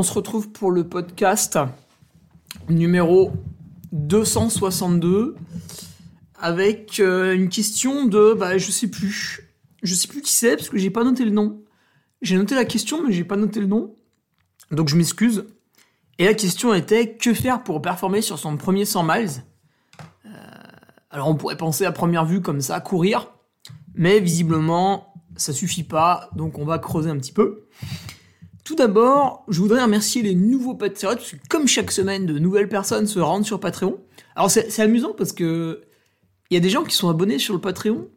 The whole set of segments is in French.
On se retrouve pour le podcast numéro 262 avec euh, une question de, bah je sais plus, je sais plus qui c'est parce que j'ai pas noté le nom. J'ai noté la question mais j'ai pas noté le nom, donc je m'excuse. Et la question était que faire pour performer sur son premier 100 miles? Euh, Alors on pourrait penser à première vue comme ça, courir, mais visiblement ça suffit pas, donc on va creuser un petit peu. Tout d'abord, je voudrais remercier les nouveaux patriotes, parce que comme chaque semaine, de nouvelles personnes se rendent sur Patreon. Alors c'est amusant parce que il y a des gens qui sont abonnés sur le Patreon,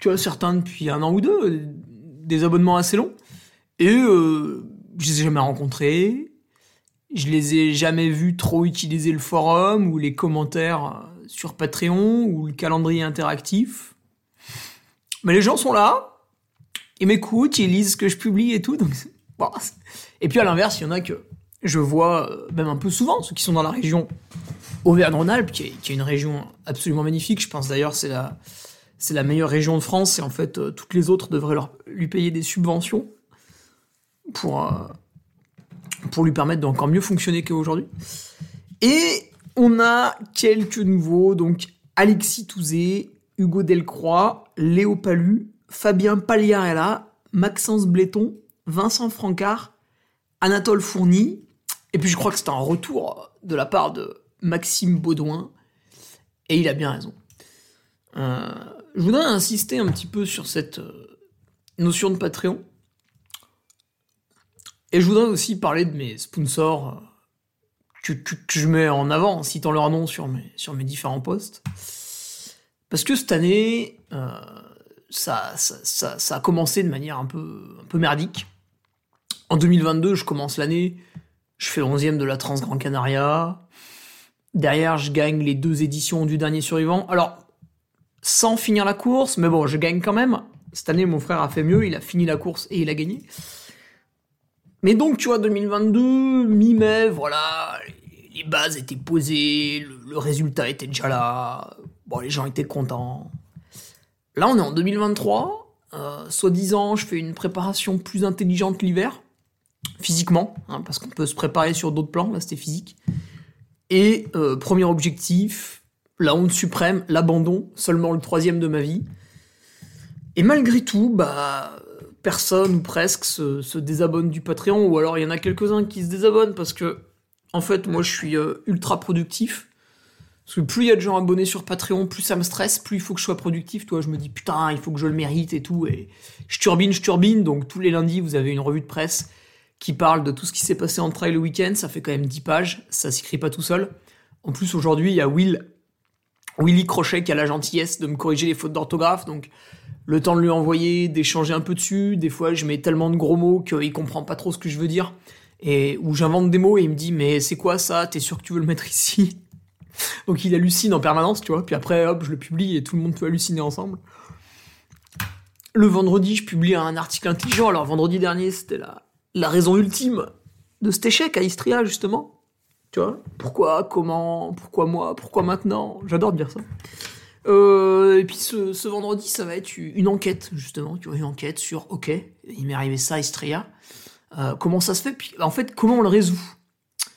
tu vois, certains depuis un an ou deux, des abonnements assez longs, et euh, je les ai jamais rencontrés, je les ai jamais vus trop utiliser le forum ou les commentaires sur Patreon ou le calendrier interactif. Mais les gens sont là, ils m'écoutent, ils lisent ce que je publie et tout. Donc et puis à l'inverse, il y en a que je vois euh, même un peu souvent, ceux qui sont dans la région Auvergne-Rhône-Alpes, qui est une région absolument magnifique. Je pense d'ailleurs c'est la c'est la meilleure région de France et en fait euh, toutes les autres devraient leur, lui payer des subventions pour euh, pour lui permettre d'encore mieux fonctionner qu'aujourd'hui. Et on a quelques nouveaux, donc Alexis Touzé, Hugo Delcroix, Léo Palu, Fabien Pagliarella, Maxence Bléton, Vincent Francard, Anatole Fourny, et puis je crois que c'est un retour de la part de Maxime Baudouin, et il a bien raison. Euh, je voudrais insister un petit peu sur cette euh, notion de Patreon, et je voudrais aussi parler de mes sponsors euh, que, je mets en avant en citant leur nom sur mes, différents posts. Parce que cette année, ça, a commencé de manière un peu merdique. En 2022, je commence l'année, je fais 11e de la Trans Grand Canaria. Derrière, je gagne les deux éditions du dernier survivant. Alors, sans finir la course, mais bon, je gagne quand même. Cette année, mon frère a fait mieux, il a fini la course et il a gagné. Mais donc, tu vois, 2022, mi-mai, voilà, les bases étaient posées, le, le résultat était déjà là, bon, les gens étaient contents. Là, on est en 2023, euh, soi-disant, je fais une préparation plus intelligente l'hiver, physiquement, hein, parce qu'on peut se préparer sur d'autres plans, là c'était physique. Et euh, premier objectif, la honte suprême, l'abandon, seulement le troisième de ma vie. Et malgré tout, bah, personne ou presque se, désabonne du Patreon, ou alors il y en a quelques-uns qui se désabonnent parce que, en fait, moi je suis euh, ultra productif. Parce que plus il y a de gens abonnés sur Patreon, plus ça me stresse, plus il faut que je sois productif. Toi, je me dis putain, il faut que je le mérite et tout. Et je turbine, je turbine. Donc tous les lundis, vous avez une revue de presse qui parle de tout ce qui s'est passé en trail le week-end. Ça fait quand même 10 pages. Ça s'écrit pas tout seul. En plus, aujourd'hui, il y a Will, Willy Crochet qui a la gentillesse de me corriger les fautes d'orthographe. Donc le temps de lui envoyer, d'échanger un peu dessus. Des fois, je mets tellement de gros mots qu'il comprend pas trop ce que je veux dire. Et où j'invente des mots et il me dit mais c'est quoi ça? T'es sûr que tu veux le mettre ici? Donc il hallucine en permanence, tu vois. Puis après, hop, je le publie et tout le monde peut halluciner ensemble. Le vendredi, je publie un article intelligent. Alors vendredi dernier, c'était la, la raison ultime de cet échec à Istria, justement. Tu vois? Pourquoi Comment Pourquoi moi Pourquoi maintenant? J'adore dire ça. Euh, et puis ce, vendredi, ça va être une enquête, justement. Tu vois, une enquête sur, ok, il m'est arrivé ça à Istria. Euh, comment ça se fait? Puis en fait, comment on le résout?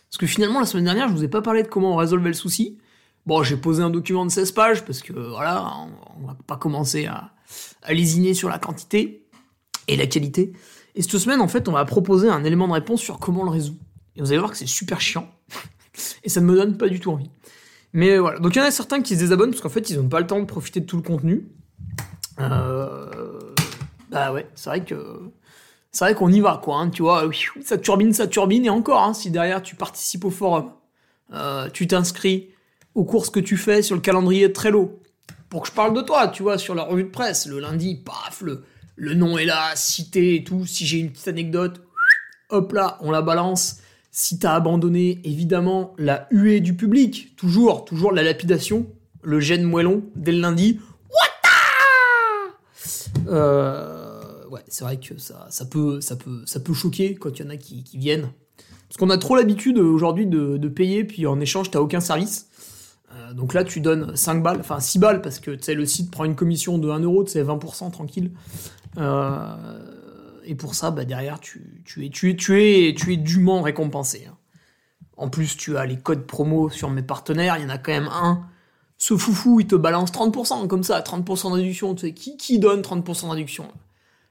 Parce que finalement, la semaine dernière, je vous ai pas parlé de comment on résolvait le souci. Bon, j'ai posé un document de 16 pages parce que voilà, on, on va pas commencer à, à lésiner sur la quantité et la qualité. Et cette semaine, en fait, on va proposer un élément de réponse sur comment le résout. Et vous allez voir que c'est super chiant. et ça ne me donne pas du tout envie. Mais voilà. Donc il y en a certains qui se désabonnent parce qu'en fait, ils n'ont pas le temps de profiter de tout le contenu. Euh... Bah ouais, c'est vrai que. C'est vrai qu'on y va, quoi. hein, tu vois, ça turbine, ça turbine, et encore, hein, si derrière tu participes au forum, euh, tu t'inscris aux courses que tu fais sur le calendrier Trello, pour que je parle de toi, tu vois, sur la revue de presse, le lundi, paf, le, le nom est là, cité et tout. Si j'ai une petite anecdote, hop là, on la balance. Si t'as abandonné, évidemment, la huée du public, toujours, toujours la lapidation, le gène moellon dès le lundi. What euh, Ouais, c'est vrai que ça, ça, peut, ça, peut, ça peut choquer quand il y en a qui, viennent. Parce qu'on a trop l'habitude aujourd'hui de, payer, puis en échange, t'as aucun service. Euh, donc là, tu donnes 5 balles, enfin 6 balles, parce que le site prend une commission de 1 euro, c'est 20% tranquille. Euh, et pour ça, bah, derrière, tu, es, tu, es, tu, es, tu es dûment récompensé. Hein. En plus, tu as les codes promo sur mes partenaires, il y en a quand même un. Ce foufou, il te balance 30%, comme ça, 30% d'induction. Tu sais, qui, qui donne 30% d'induction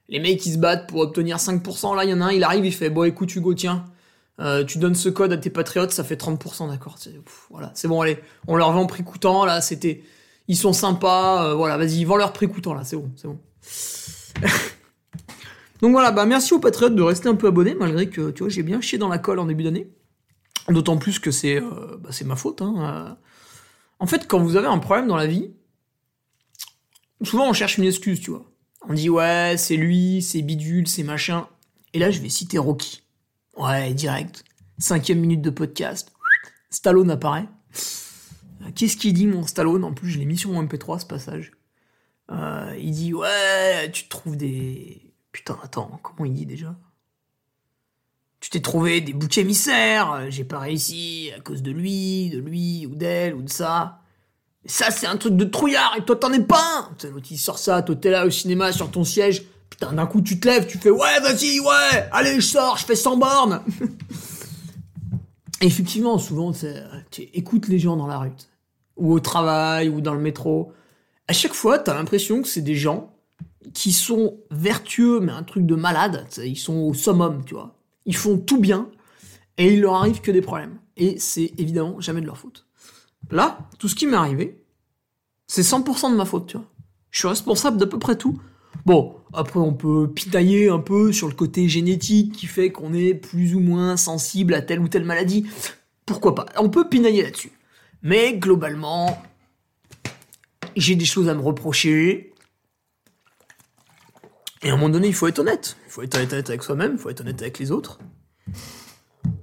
Les mecs qui se battent pour obtenir 5%, là, il y en a un, il arrive, il fait Bon, écoute, Hugo, tiens, euh, tu donnes ce code à tes patriotes, ça fait 30%, d'accord. Voilà, c'est bon, allez, on leur vend prix coûtant, là, c'était. Ils sont sympas, euh, voilà, vas-y, vends leur prix coûtant, là, c'est bon, c'est bon. Donc voilà, bah merci aux patriotes de rester un peu abonnés, malgré que, tu vois, j'ai bien chié dans la colle en début d'année. D'autant plus que c'est euh, bah, ma faute. Hein. En fait, quand vous avez un problème dans la vie, souvent on cherche une excuse, tu vois. On dit ouais, c'est lui, c'est bidule, c'est machin. Et là, je vais citer Rocky. Ouais, direct. Cinquième minute de podcast. Stallone apparaît. Qu'est-ce qu'il dit, mon Stallone? En plus, je l'ai mis sur mon MP3, ce passage. Euh, il dit Ouais, tu trouves des. Putain, attends, comment il dit déjà? Tu t'es trouvé des boucs émissaires, j'ai pas réussi à cause de lui, de lui, ou d'elle, ou de ça. ça, c'est un truc de trouillard, et toi, t'en es pas un L'autre, il sort ça, toi, t'es là au cinéma sur ton siège, Putain, d'un coup, tu te lèves, tu fais ouais, vas-y, ouais, allez, je sors, je fais 100 bornes. Effectivement, souvent, tu écoutes les gens dans la rue, ou au travail, ou dans le métro. À chaque fois, t'as l'impression que c'est des gens qui sont vertueux, mais un truc de malade. Ils sont au summum, tu vois. Ils font tout bien, et il leur arrive que des problèmes. Et c'est évidemment jamais de leur faute. Là, tout ce qui m'est arrivé, c'est 100% de ma faute, tu vois. Je suis responsable d'à peu près tout. Bon, après on peut pitailler un peu sur le côté génétique qui fait qu'on est plus ou moins sensible à telle ou telle maladie. Pourquoi pas? On peut pinailler là-dessus. Mais globalement, j'ai des choses à me reprocher. Et à un moment donné, il faut être honnête. Il faut être honnête avec soi-même, il faut être honnête avec les autres.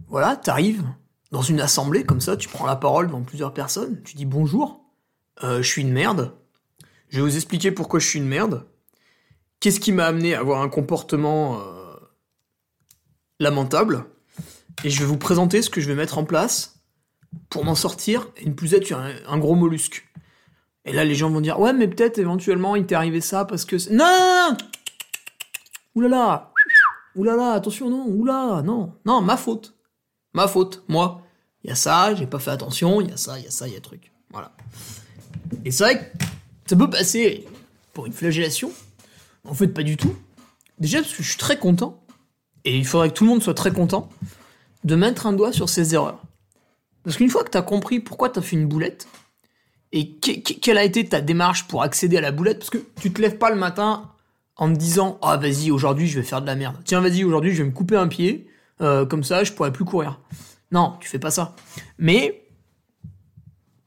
Voilà, t'arrives dans une assemblée comme ça, tu prends la parole devant plusieurs personnes, tu dis bonjour, euh, je suis une merde. Je vais vous expliquer pourquoi je suis une merde. Qu'est-ce qui m'a amené à avoir un comportement euh, lamentable? Et je vais vous présenter ce que je vais mettre en place pour m'en sortir et ne plus être un, un, gros mollusque. Et là, les gens vont dire Ouais, mais peut-être éventuellement il t'est arrivé ça parce que. Non, non, Oulala Oulala, attention, non, oula, non, non, ma faute. Ma faute, moi. Il y a ça, j'ai pas fait attention, il y a ça, il y a ça, il y a truc. Voilà. Et c'est vrai que ça peut passer pour une flagellation, en fait, pas du tout. Déjà parce que je suis très content, et il faudrait que tout le monde soit très content, de mettre un doigt sur ses erreurs. Parce qu'une fois que t'as compris pourquoi t'as fait une boulette, et quelle a été ta démarche pour accéder à la boulette, parce que tu te lèves pas le matin en te disant ah vas-y aujourd'hui je vais faire de la merde. Tiens vas-y aujourd'hui je vais me couper un pied, euh, comme ça je pourrai plus courir. Non, tu fais pas ça. Mais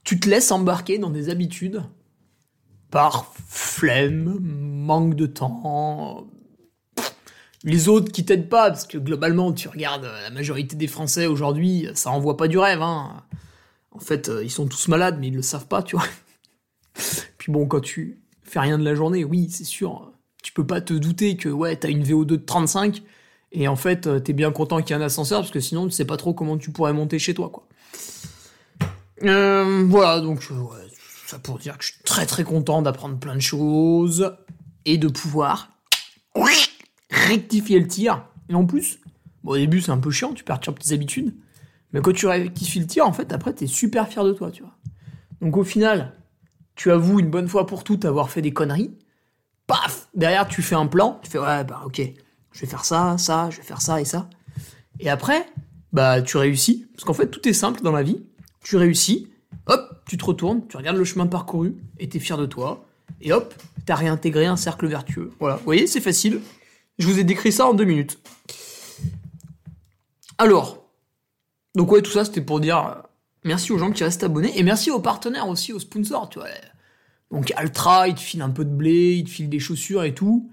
tu te laisses embarquer dans des habitudes par flemme, manque de temps. Les autres qui t'aident pas, parce que globalement, tu regardes la majorité des Français aujourd'hui, ça envoie pas du rêve. Hein. En fait, euh, ils sont tous malades, mais ils le savent pas, tu vois. Puis bon, quand tu fais rien de la journée, oui, c'est sûr, tu peux pas te douter que ouais, t'as une VO2 de 35, et en fait, euh, t'es bien content qu'il y ait un ascenseur, parce que sinon, tu sais pas trop comment tu pourrais monter chez toi, quoi. Euh, voilà, donc, ça pour dire que je suis très très content d'apprendre plein de choses et de pouvoir rectifier le tir. Et en plus, bon, au début c'est un peu chiant, tu perturbes tes habitudes, mais quand tu rectifies le tir, en fait, après t'es super fier de toi, tu vois. Donc au final, tu avoues une bonne fois pour toutes avoir fait des conneries. Paf Derrière, tu fais un plan, tu fais ouais, bah ok, je vais faire ça, ça, je vais faire ça et ça. Et après, bah tu réussis, parce qu'en fait tout est simple dans la vie. Tu réussis, hop, tu te retournes, tu regardes le chemin parcouru et t'es fier de toi. Et hop, t'as réintégré un cercle vertueux. Voilà, vous voyez, c'est facile. Je vous ai décrit ça en deux minutes. Alors, donc ouais, tout ça c'était pour dire euh, merci aux gens qui restent abonnés et merci aux partenaires aussi, aux sponsors, tu vois. Donc Altra, il te file un peu de blé, il te file des chaussures et tout.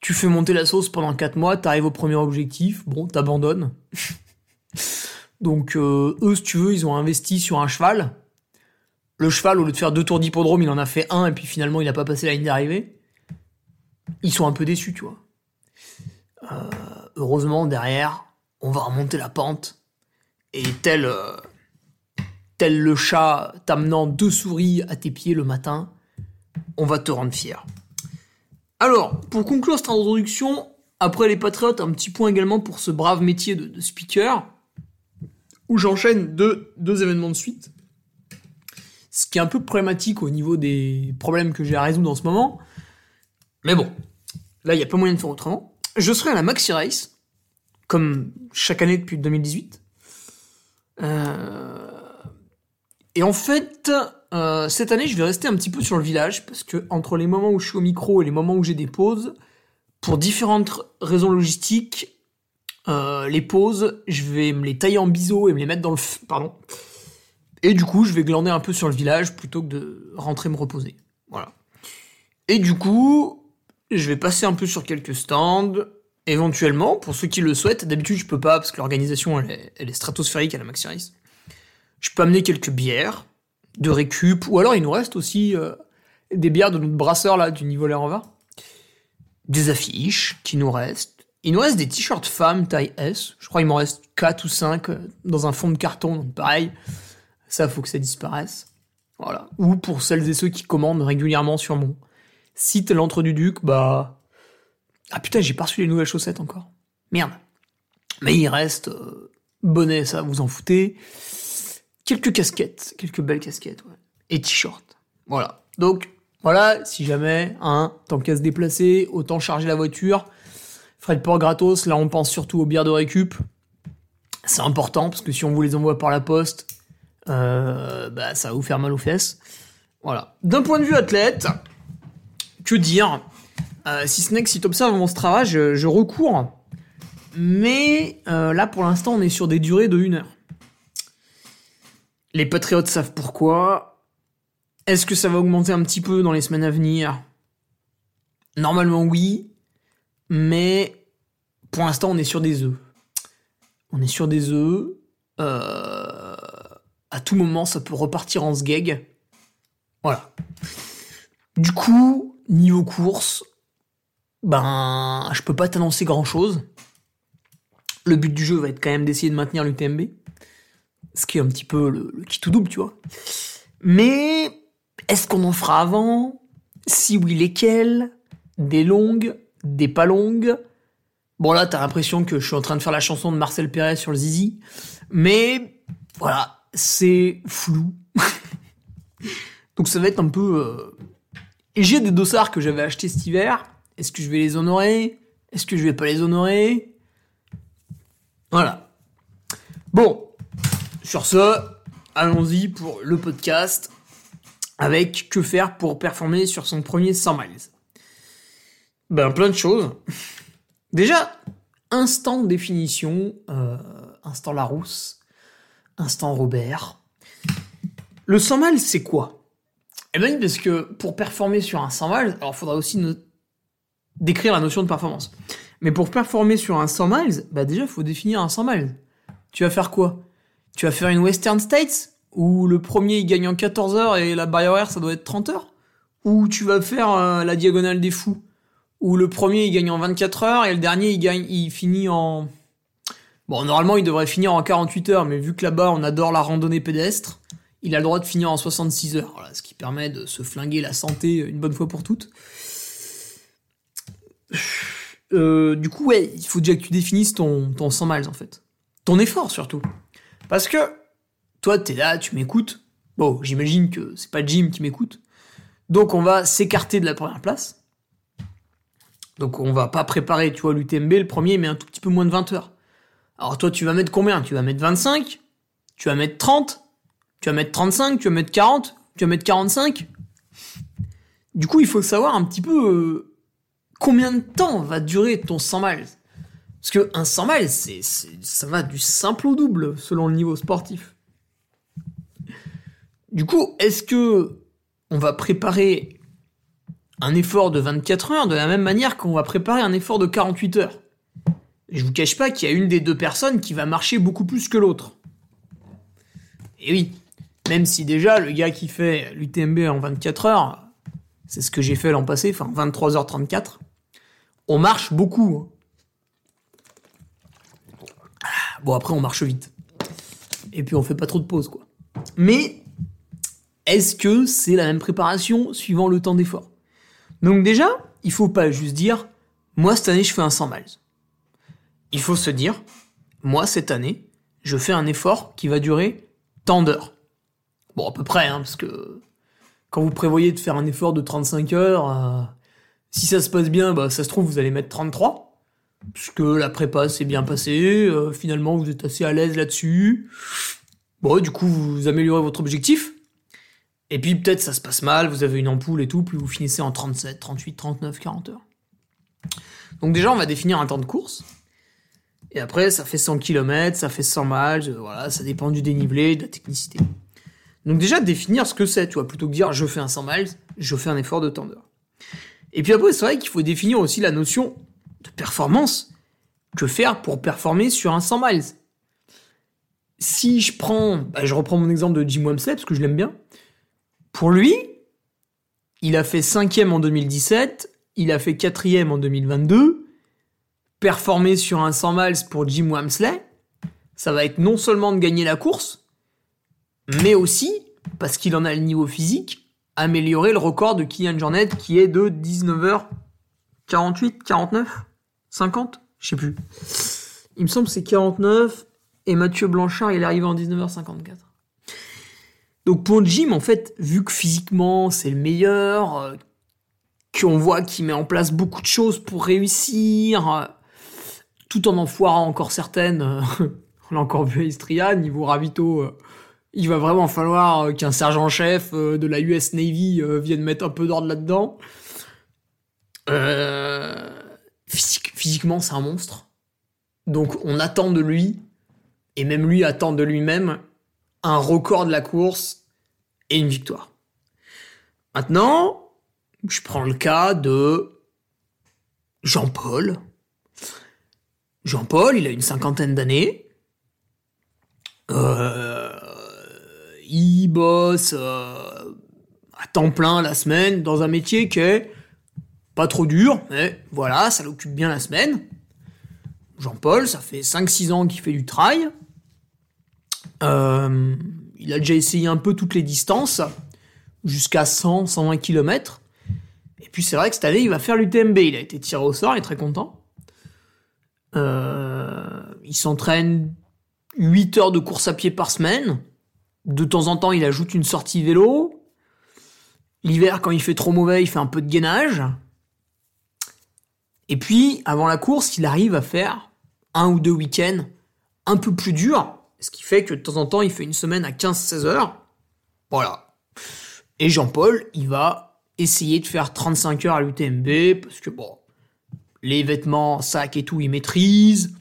Tu fais monter la sauce pendant 4 mois, t'arrives au premier objectif, bon, t'abandonnes. Donc euh, eux, si tu veux, ils ont investi sur un cheval. Le cheval, au lieu de faire deux tours d'hippodrome, il en a fait un et puis finalement il n'a pas passé la ligne d'arrivée. Ils sont un peu déçus, tu vois. Euh, heureusement, derrière, on va remonter la pente. Et tel, euh, tel le chat t'amenant deux souris à tes pieds le matin, on va te rendre fier. Alors, pour conclure cette introduction, après les Patriotes, un petit point également pour ce brave métier de, speaker, où j'enchaîne deux, deux événements de suite. Ce qui est un peu problématique au niveau des problèmes que j'ai à résoudre en ce moment. Mais bon, là, il n'y a pas moyen de faire autrement. Je serai à la Maxi Race, comme chaque année depuis 2018. Euh... Et en fait, euh, cette année, je vais rester un petit peu sur le village, parce que entre les moments où je suis au micro et les moments où j'ai des pauses, pour différentes raisons logistiques, euh, les pauses, je vais me les tailler en biseau et me les mettre dans le... Pardon. Et du coup, je vais glander un peu sur le village plutôt que de rentrer me reposer. Voilà. Et du coup, je vais passer un peu sur quelques stands, éventuellement, pour ceux qui le souhaitent. D'habitude, je peux pas, parce que l'organisation, elle est, stratosphérique à la Maxi Race. Je peux amener quelques bières, de récup, ou alors il nous reste aussi euh, des bières de notre brasseur, là, du niveau en va. Des affiches qui nous restent. Il nous reste des t-shirts femmes taille S. Je crois qu'il m'en reste 4 ou 5 euh, dans un fond de carton, donc pareil. Ça, faut que ça disparaisse. Voilà. Ou pour celles et ceux qui commandent régulièrement sur mon site l'entre du duc, bah. Ah putain, j'ai pas reçu les nouvelles chaussettes encore. Merde. Mais il reste euh, bonnet, ça, vous en foutez. Quelques casquettes, quelques belles casquettes, ouais. Et t-shirts. Voilà. Donc, voilà, si jamais, hein, tant qu'à se déplacer, autant charger la voiture. Frais de port gratos, là on pense surtout aux bières de récup. C'est important parce que si on vous les envoie par la poste, euh, bah, ça va vous faire mal aux fesses. Voilà. D'un point de vue athlète, que dire? Euh, Si ce n'est que si tu observes mon Strava, je, recours. Mais euh, là, pour l'instant, on est sur des durées de 1 heure. Les Patriotes savent pourquoi. Est-ce que ça va augmenter un petit peu dans les semaines à venir? Normalement, oui. Mais pour l'instant, on est sur des œufs. On est sur des œufs. Euh, à tout moment, ça peut repartir en sgeg. Voilà. Du coup, niveau course, ben, je peux pas t'annoncer grand chose. Le but du jeu va être quand même d'essayer de maintenir l'UTMB. Ce qui est un petit peu le, le qui double, tu vois. Mais, est-ce qu'on en fera avant? Si oui, lesquels? Des longues? Des pas longues? Bon là, t'as l'impression que je suis en train de faire la chanson de Marcel Perez sur le Zizi. Mais, voilà, c'est flou. Donc ça va être un peu... Euh... J'ai des dossards que j'avais achetés cet hiver. Est-ce que je vais les honorer? Est-ce que je vais pas les honorer? Voilà. Bon, sur ce, allons-y pour le podcast avec que faire pour performer sur son premier 100 miles? Ben plein de choses. Déjà, instant définition, euh, instant Larousse, instant Robert. Le 100 miles, c'est quoi? Eh ben parce que pour performer sur un 100 miles, alors faudra aussi no décrire la notion de performance. Mais pour performer sur un 100 miles, bah déjà, il faut définir un 100 miles. Tu vas faire quoi? Tu vas faire une Western States où le premier il gagne en 14 heures et la barrière ça doit être 30 heures? Ou tu vas faire euh, la diagonale des fous où le premier il gagne en 24 heures et le dernier il gagne il finit en Bon, normalement, il devrait finir en 48 heures, mais vu que là-bas, on adore la randonnée pédestre, il a le droit de finir en 66 heures. Voilà, ce qui permet de se flinguer la santé une bonne fois pour toutes. Euh, du coup, ouais, il faut déjà que tu définisses ton, ton 100 miles, en fait. Ton effort, surtout. Parce que, toi, t'es là, tu m'écoutes. Bon, j'imagine que c'est pas Jim qui m'écoute. Donc, on va s'écarter de la première place. Donc, on va pas préparer, tu vois, l'UTMB, le premier, mais un tout petit peu moins de 20 heures. Alors toi, tu vas mettre combien? Tu vas mettre 25 Tu vas mettre 30 Tu vas mettre 35 Tu vas mettre 40 Tu vas mettre 45 Du coup, il faut savoir un petit peu euh, combien de temps va durer ton 100 miles? Parce que un 100 miles, ça va du simple au double selon le niveau sportif. Du coup, est-ce que on va préparer un effort de 24 heures de la même manière qu'on va préparer un effort de 48 heures? Je vous cache pas qu'il y a une des deux personnes qui va marcher beaucoup plus que l'autre. Et oui, même si déjà le gars qui fait l'UTMB en 24 heures, c'est ce que j'ai fait l'an passé, enfin 23h34, on marche beaucoup. Ah, Bon après on marche vite. Et puis on fait pas trop de pauses quoi. Mais est-ce que c'est la même préparation suivant le temps d'effort? Donc déjà, il faut pas juste dire moi cette année je fais un 100 miles. Il faut se dire moi cette année, je fais un effort qui va durer tant d'heures. Bon, à peu près, hein, parce que quand vous prévoyez de faire un effort de 35 heures, euh, si ça se passe bien, bah, ça se trouve, vous allez mettre 33, puisque la prépa s'est bien passée, euh, finalement, vous êtes assez à l'aise là-dessus. Bon, du coup, vous améliorez votre objectif. Et puis, peut-être, ça se passe mal, vous avez une ampoule et tout, puis vous finissez en 37, 38, 39, 40 heures. Donc déjà, on va définir un temps de course. Et après, ça fait 100 km, ça fait 100 miles, euh, voilà, ça dépend du dénivelé, de la technicité. Donc déjà, définir ce que c'est, tu vois, plutôt que dire je fais un 100 miles, je fais un effort de temps d'heure. Et puis après, c'est vrai qu'il faut définir aussi la notion de performance. Que faire pour performer sur un 100 miles Si je prends, bah, je reprends mon exemple de Jim Wamsley, parce que je l'aime bien. Pour lui, il a fait 5ème en 2017, il a fait 4ème en 2022. Performer sur un 100 miles pour Jim Wamsley, ça va être non seulement de gagner la course, mais aussi, parce qu'il en a le niveau physique, améliorer le record de Kylian Jornet qui est de 19h48, 49, 50, je sais plus. Il me semble que c'est 49 et Mathieu Blanchard il est arrivé en 19h54. Donc pour Jim en fait, vu que physiquement c'est le meilleur, euh, qu'on voit qu'il met en place beaucoup de choses pour réussir, euh, tout en en foirant encore certaines, euh, on l'a encore vu à Istria, niveau ravito, il va vraiment falloir euh, qu'un sergent-chef euh, de la US Navy euh, vienne mettre un peu d'ordre là-dedans. Physique- physiquement, c'est un monstre. Donc on attend de lui, et même lui attend de lui-même, un record de la course et une victoire. Maintenant, je prends le cas de Jean-Paul. Jean-Paul, il a une cinquantaine d'années. Euh, il bosse euh, à temps plein la semaine dans un métier qui est pas trop dur, mais voilà, ça l'occupe bien la semaine. Jean-Paul, ça fait 5-6 ans qu'il fait du trail. Euh, il a déjà essayé un peu toutes les distances, jusqu'à 100, 120 km. Et puis c'est vrai que cette année, il va faire l'UTMB. Il a été tiré au sort, il est très content. Euh, il s'entraîne 8 heures de course à pied par semaine. De temps en temps, il ajoute une sortie vélo. L'hiver, quand il fait trop mauvais, il fait un peu de gainage. Et puis, avant la course, il arrive à faire un ou deux week-ends un peu plus durs. Ce qui fait que de temps en temps, il fait une semaine à 15-16 heures. Voilà. Et Jean-Paul, il va essayer de faire 35 heures à l'UTMB parce que bon, les vêtements, sacs et tout, il maîtrise.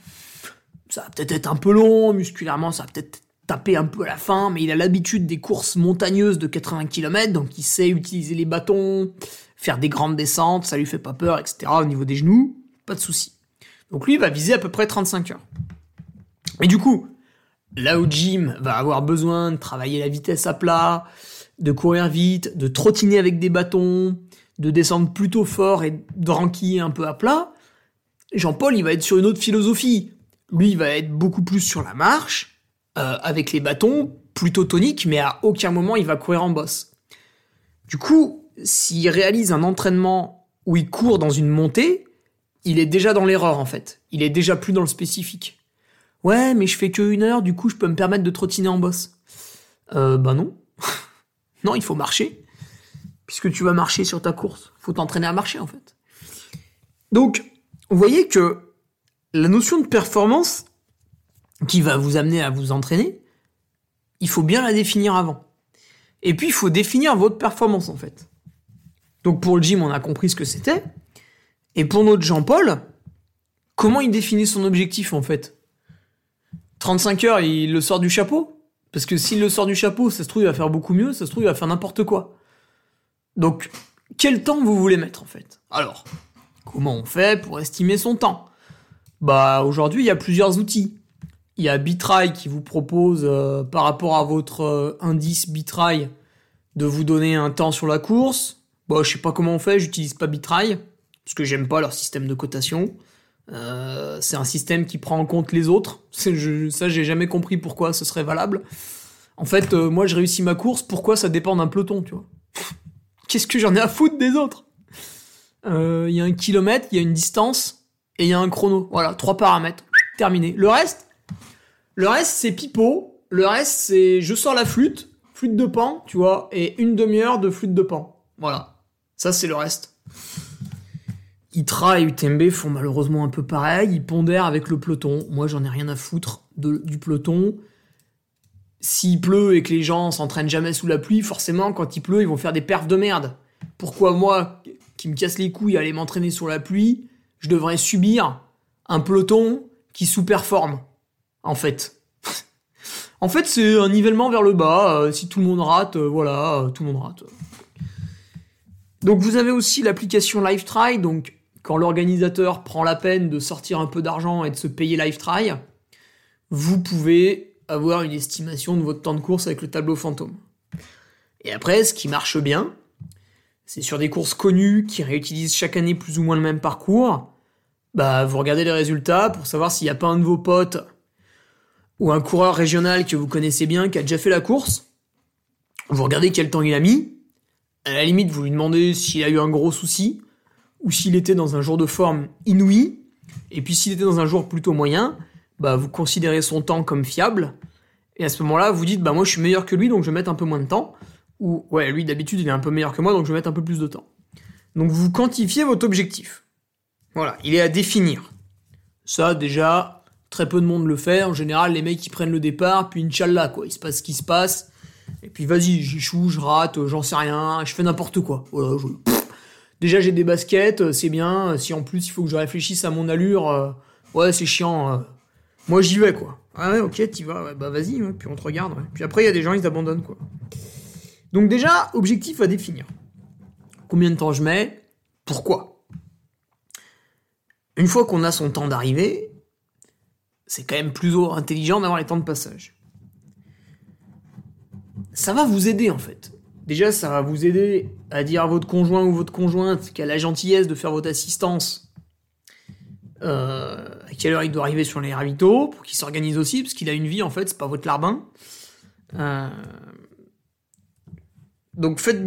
Ça va peut-être être un peu long, musculairement, ça va peut-être taper un peu à la fin, mais il a l'habitude des courses montagneuses de 80 km, donc il sait utiliser les bâtons, faire des grandes descentes, ça lui fait pas peur, etc. Au niveau des genoux, pas de souci. Donc lui, il va viser à peu près 35 heures. Et du coup, là où Jim va avoir besoin de travailler la vitesse à plat, de courir vite, de trottiner avec des bâtons, de descendre plutôt fort et de ranquiller un peu à plat, Jean-Paul, il va être sur une autre philosophie. Lui, il va être beaucoup plus sur la marche, euh, avec les bâtons, plutôt tonique, mais à aucun moment il va courir en bosse. Du coup, s'il réalise un entraînement où il court dans une montée, il est déjà dans l'erreur en fait. Il est déjà plus dans le spécifique. Ouais, mais je fais que une heure, du coup je peux me permettre de trottiner en bosse. Euh, bah non. non, il faut marcher. Puisque tu vas marcher sur ta course. Faut t'entraîner à marcher en fait. Donc, vous voyez que la notion de performance qui va vous amener à vous entraîner, il faut bien la définir avant. Et puis, il faut définir votre performance, en fait. Donc, pour le gym, on a compris ce que c'était. Et pour notre Jean-Paul, comment il définit son objectif, en fait? 35 heures, il le sort du chapeau? Parce que s'il le sort du chapeau, ça se trouve, il va faire beaucoup mieux, ça se trouve, il va faire n'importe quoi. Donc, quel temps vous voulez mettre, en fait? Alors, comment on fait pour estimer son temps? Bah, aujourd'hui, il y a plusieurs outils. Il y a Bitry qui vous propose, euh, par rapport à votre euh, indice Bitry, de vous donner un temps sur la course. Bon, je sais pas comment on fait, j'utilise pas Bitry, parce que j'aime pas leur système de cotation. Euh, c'est un système qui prend en compte les autres. Je, ça, j'ai jamais compris pourquoi ce serait valable. En fait, moi, je réussis ma course, pourquoi ça dépend d'un peloton, tu vois? Qu'est-ce que j'en ai à foutre des autres? Il y a un kilomètre, il y a une distance, et il y a un chrono. Voilà, trois paramètres. Terminé. Le reste, le reste, c'est pipeau. Le reste, c'est je sors la flûte, flûte de pan, tu vois, et une demi-heure de flûte de pan. Voilà. Ça, c'est le reste. Itra et UTMB font malheureusement un peu pareil. Ils pondèrent avec le peloton. Moi, j'en ai rien à foutre du peloton. S'il pleut et que les gens s'entraînent jamais sous la pluie, forcément, quand il pleut, ils vont faire des perfs de merde. Pourquoi moi, qui me casse les couilles à aller m'entraîner sur la pluie, je devrais subir un peloton qui sous-performe? en fait. c'est un nivellement vers le bas. Euh, si tout le monde rate, euh, voilà, euh, tout le monde rate. Donc vous avez aussi l'application LiveTry, donc quand l'organisateur prend la peine de sortir un peu d'argent et de se payer LiveTry, vous pouvez avoir une estimation de votre temps de course avec le tableau fantôme. Et après, ce qui marche bien, c'est sur des courses connues qui réutilisent chaque année plus ou moins le même parcours, bah vous regardez les résultats pour savoir s'il n'y a pas un de vos potes ou un coureur régional que vous connaissez bien qui a déjà fait la course, vous regardez quel temps il a mis, à la limite vous lui demandez s'il a eu un gros souci, ou s'il était dans un jour de forme inouï, et puis s'il était dans un jour plutôt moyen, bah vous considérez son temps comme fiable, et à ce moment-là vous dites bah moi je suis meilleur que lui donc je vais mettre un peu moins de temps, ou ouais lui d'habitude il est un peu meilleur que moi donc je vais mettre un peu plus de temps. Donc vous quantifiez votre objectif. Voilà, il est à définir. Ça déjà, Très peu de monde le fait. En général, les mecs, ils prennent le départ, puis Inch'Allah, quoi. Il se passe ce qui se passe. Et puis vas-y, j'échoue, je rate, j'en sais rien, je fais n'importe quoi. Déjà, j'ai des baskets, c'est bien. Si en plus, il faut que je réfléchisse à mon allure, euh, ouais, c'est chiant. Euh. Moi, j'y vais, quoi. Ah ouais, ok, t'y vas, bah vas-y, puis on te regarde. Puis après, il y a des gens, ils abandonnent, quoi. Donc déjà, objectif à définir. Combien de temps je mets? Pourquoi? Une fois qu'on a son temps d'arrivée, c'est quand même plus intelligent d'avoir les temps de passage. Ça va vous aider en fait. Déjà, ça va vous aider à dire à votre conjoint ou votre conjointe qui a la gentillesse de faire votre assistance euh, à quelle heure il doit arriver sur les ravitaux pour qu'il s'organise aussi, parce qu'il a une vie en fait, c'est pas votre larbin. Euh, donc faites,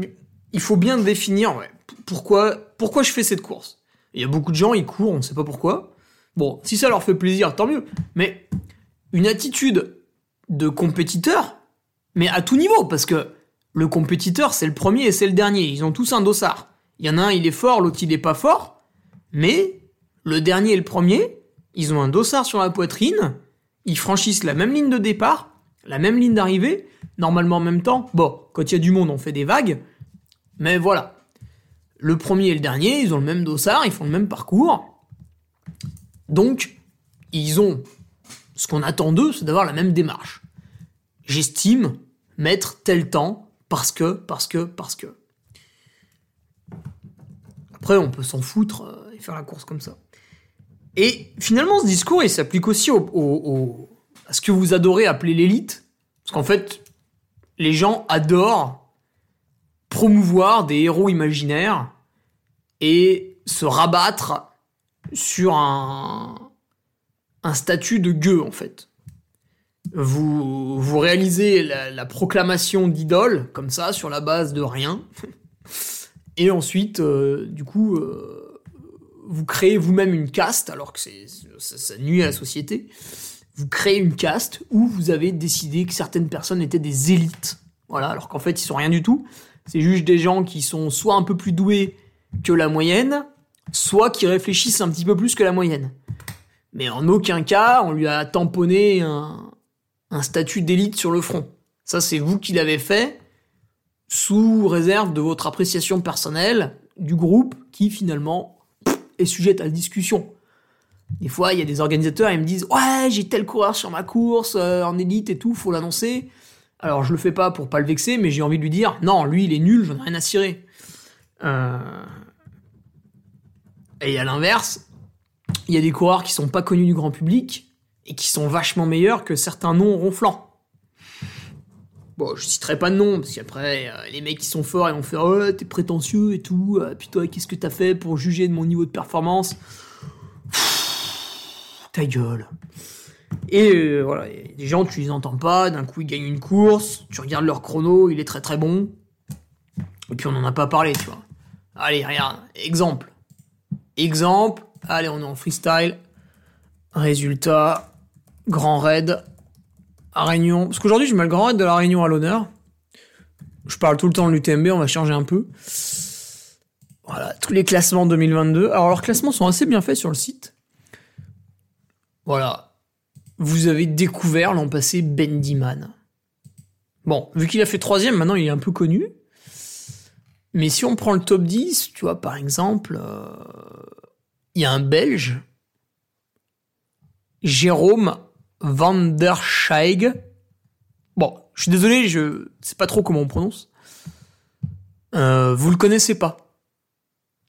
il faut bien définir pourquoi, pourquoi je fais cette course. Il y a beaucoup de gens, ils courent, on ne sait pas pourquoi. Bon, si ça leur fait plaisir, tant mieux. Mais une attitude de compétiteur, mais à tout niveau, parce que le compétiteur, c'est le premier et c'est le dernier. Ils ont tous un dossard. Il y en a un, il est fort, l'autre, il est pas fort. Mais le dernier et le premier, ils ont un dossard sur la poitrine. Ils franchissent la même ligne de départ, la même ligne d'arrivée, normalement en même temps. Bon, quand il y a du monde, on fait des vagues. Mais voilà. Le premier et le dernier, ils ont le même dossard, ils font le même parcours. Donc, ils ont ce qu'on attend d'eux, c'est d'avoir la même démarche. J'estime mettre tel temps parce que, parce que, parce que. Après, on peut s'en foutre euh, et faire la course comme ça. Et finalement, ce discours, il s'applique aussi au, à ce que vous adorez appeler l'élite. Parce qu'en fait, les gens adorent promouvoir des héros imaginaires et se rabattre sur un, statut de gueux, en fait. Vous, réalisez la, proclamation d'idole, comme ça, sur la base de rien. Et ensuite, euh, du coup, euh, vous créez vous-même une caste, alors que ça, nuit à la société. Vous créez une caste où vous avez décidé que certaines personnes étaient des élites. Voilà, alors qu'en fait, ils sont rien du tout. C'est juste des gens qui sont soit un peu plus doués que la moyenne, soit qui réfléchissent un petit peu plus que la moyenne. Mais en aucun cas, on lui a tamponné un, statut d'élite sur le front. Ça, c'est vous qui l'avez fait, sous réserve de votre appréciation personnelle du groupe qui, finalement, est sujette à la discussion. Des fois, il y a des organisateurs, ils me disent Ouais, j'ai tel coureur sur ma course, euh, en élite et tout, faut l'annoncer. Alors, je le fais pas pour pas le vexer, mais j'ai envie de lui dire Non, lui, il est nul, j'en ai rien à cirer. Euh, et à l'inverse, il y a des coureurs qui sont pas connus du grand public, et qui sont vachement meilleurs que certains noms ronflants. Bon, je citerai pas de nom, parce qu'après, euh, les mecs qui sont forts, ils vont faire Oh, t'es prétentieux et tout, euh, puis toi, qu'est-ce que t'as fait pour juger de mon niveau de performance? Ta gueule. Et euh, voilà, des gens, tu les entends pas, d'un coup, ils gagnent une course, tu regardes leur chrono, il est très très bon, et puis on en a pas parlé, tu vois. Allez, regarde, exemple. Exemple, allez, on est en freestyle. Résultat, grand raid, Réunion. Parce qu'aujourd'hui, je mets le grand raid de la Réunion à l'honneur. Je parle tout le temps de l'UTMB, on va changer un peu. Voilà, tous les classements 2022. Alors, leurs classements sont assez bien faits sur le site. Voilà. Vous avez découvert l'an passé Bendiman. Bon, vu qu'il a fait troisième, maintenant il est un peu connu. Mais si on prend le top 10, tu vois, par exemple, euh, il y a un Belge, Jérôme van der. Bon, je suis désolé, je sais pas trop comment on prononce. Euh, vous le connaissez pas.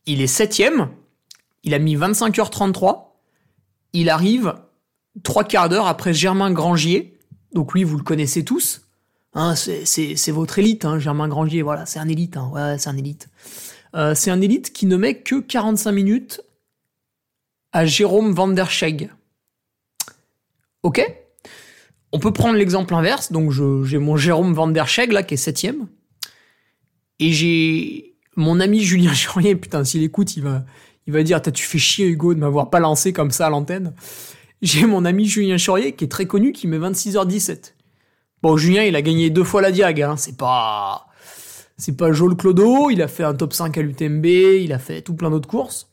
Il est septième. Il a mis 25h33. Il arrive trois quarts d'heure après Germain Grangier. Donc lui, vous le connaissez tous. Hein, c'est votre élite, hein, Germain Grangier. Voilà, c'est un élite. Hein, ouais, c'est un élite. Euh, c'est un élite qui ne met que 45 minutes à Jérôme van der Scheig. Ok On peut prendre l'exemple inverse. Donc j'ai mon Jérôme van der Scheig là qui est septième. Et j'ai mon ami Julien Chorier, putain, s'il écoute, il va, il va dire, tu fais chier Hugo de m'avoir pas lancé comme ça à l'antenne. J'ai mon ami Julien Chorier qui est très connu, qui met 26h17. Bon, Julien, il a gagné deux fois la Diag, hein. C'est pas, c'est pas Joel Clodo. Il a fait un top 5 à l'UTMB. Il a fait tout plein d'autres courses.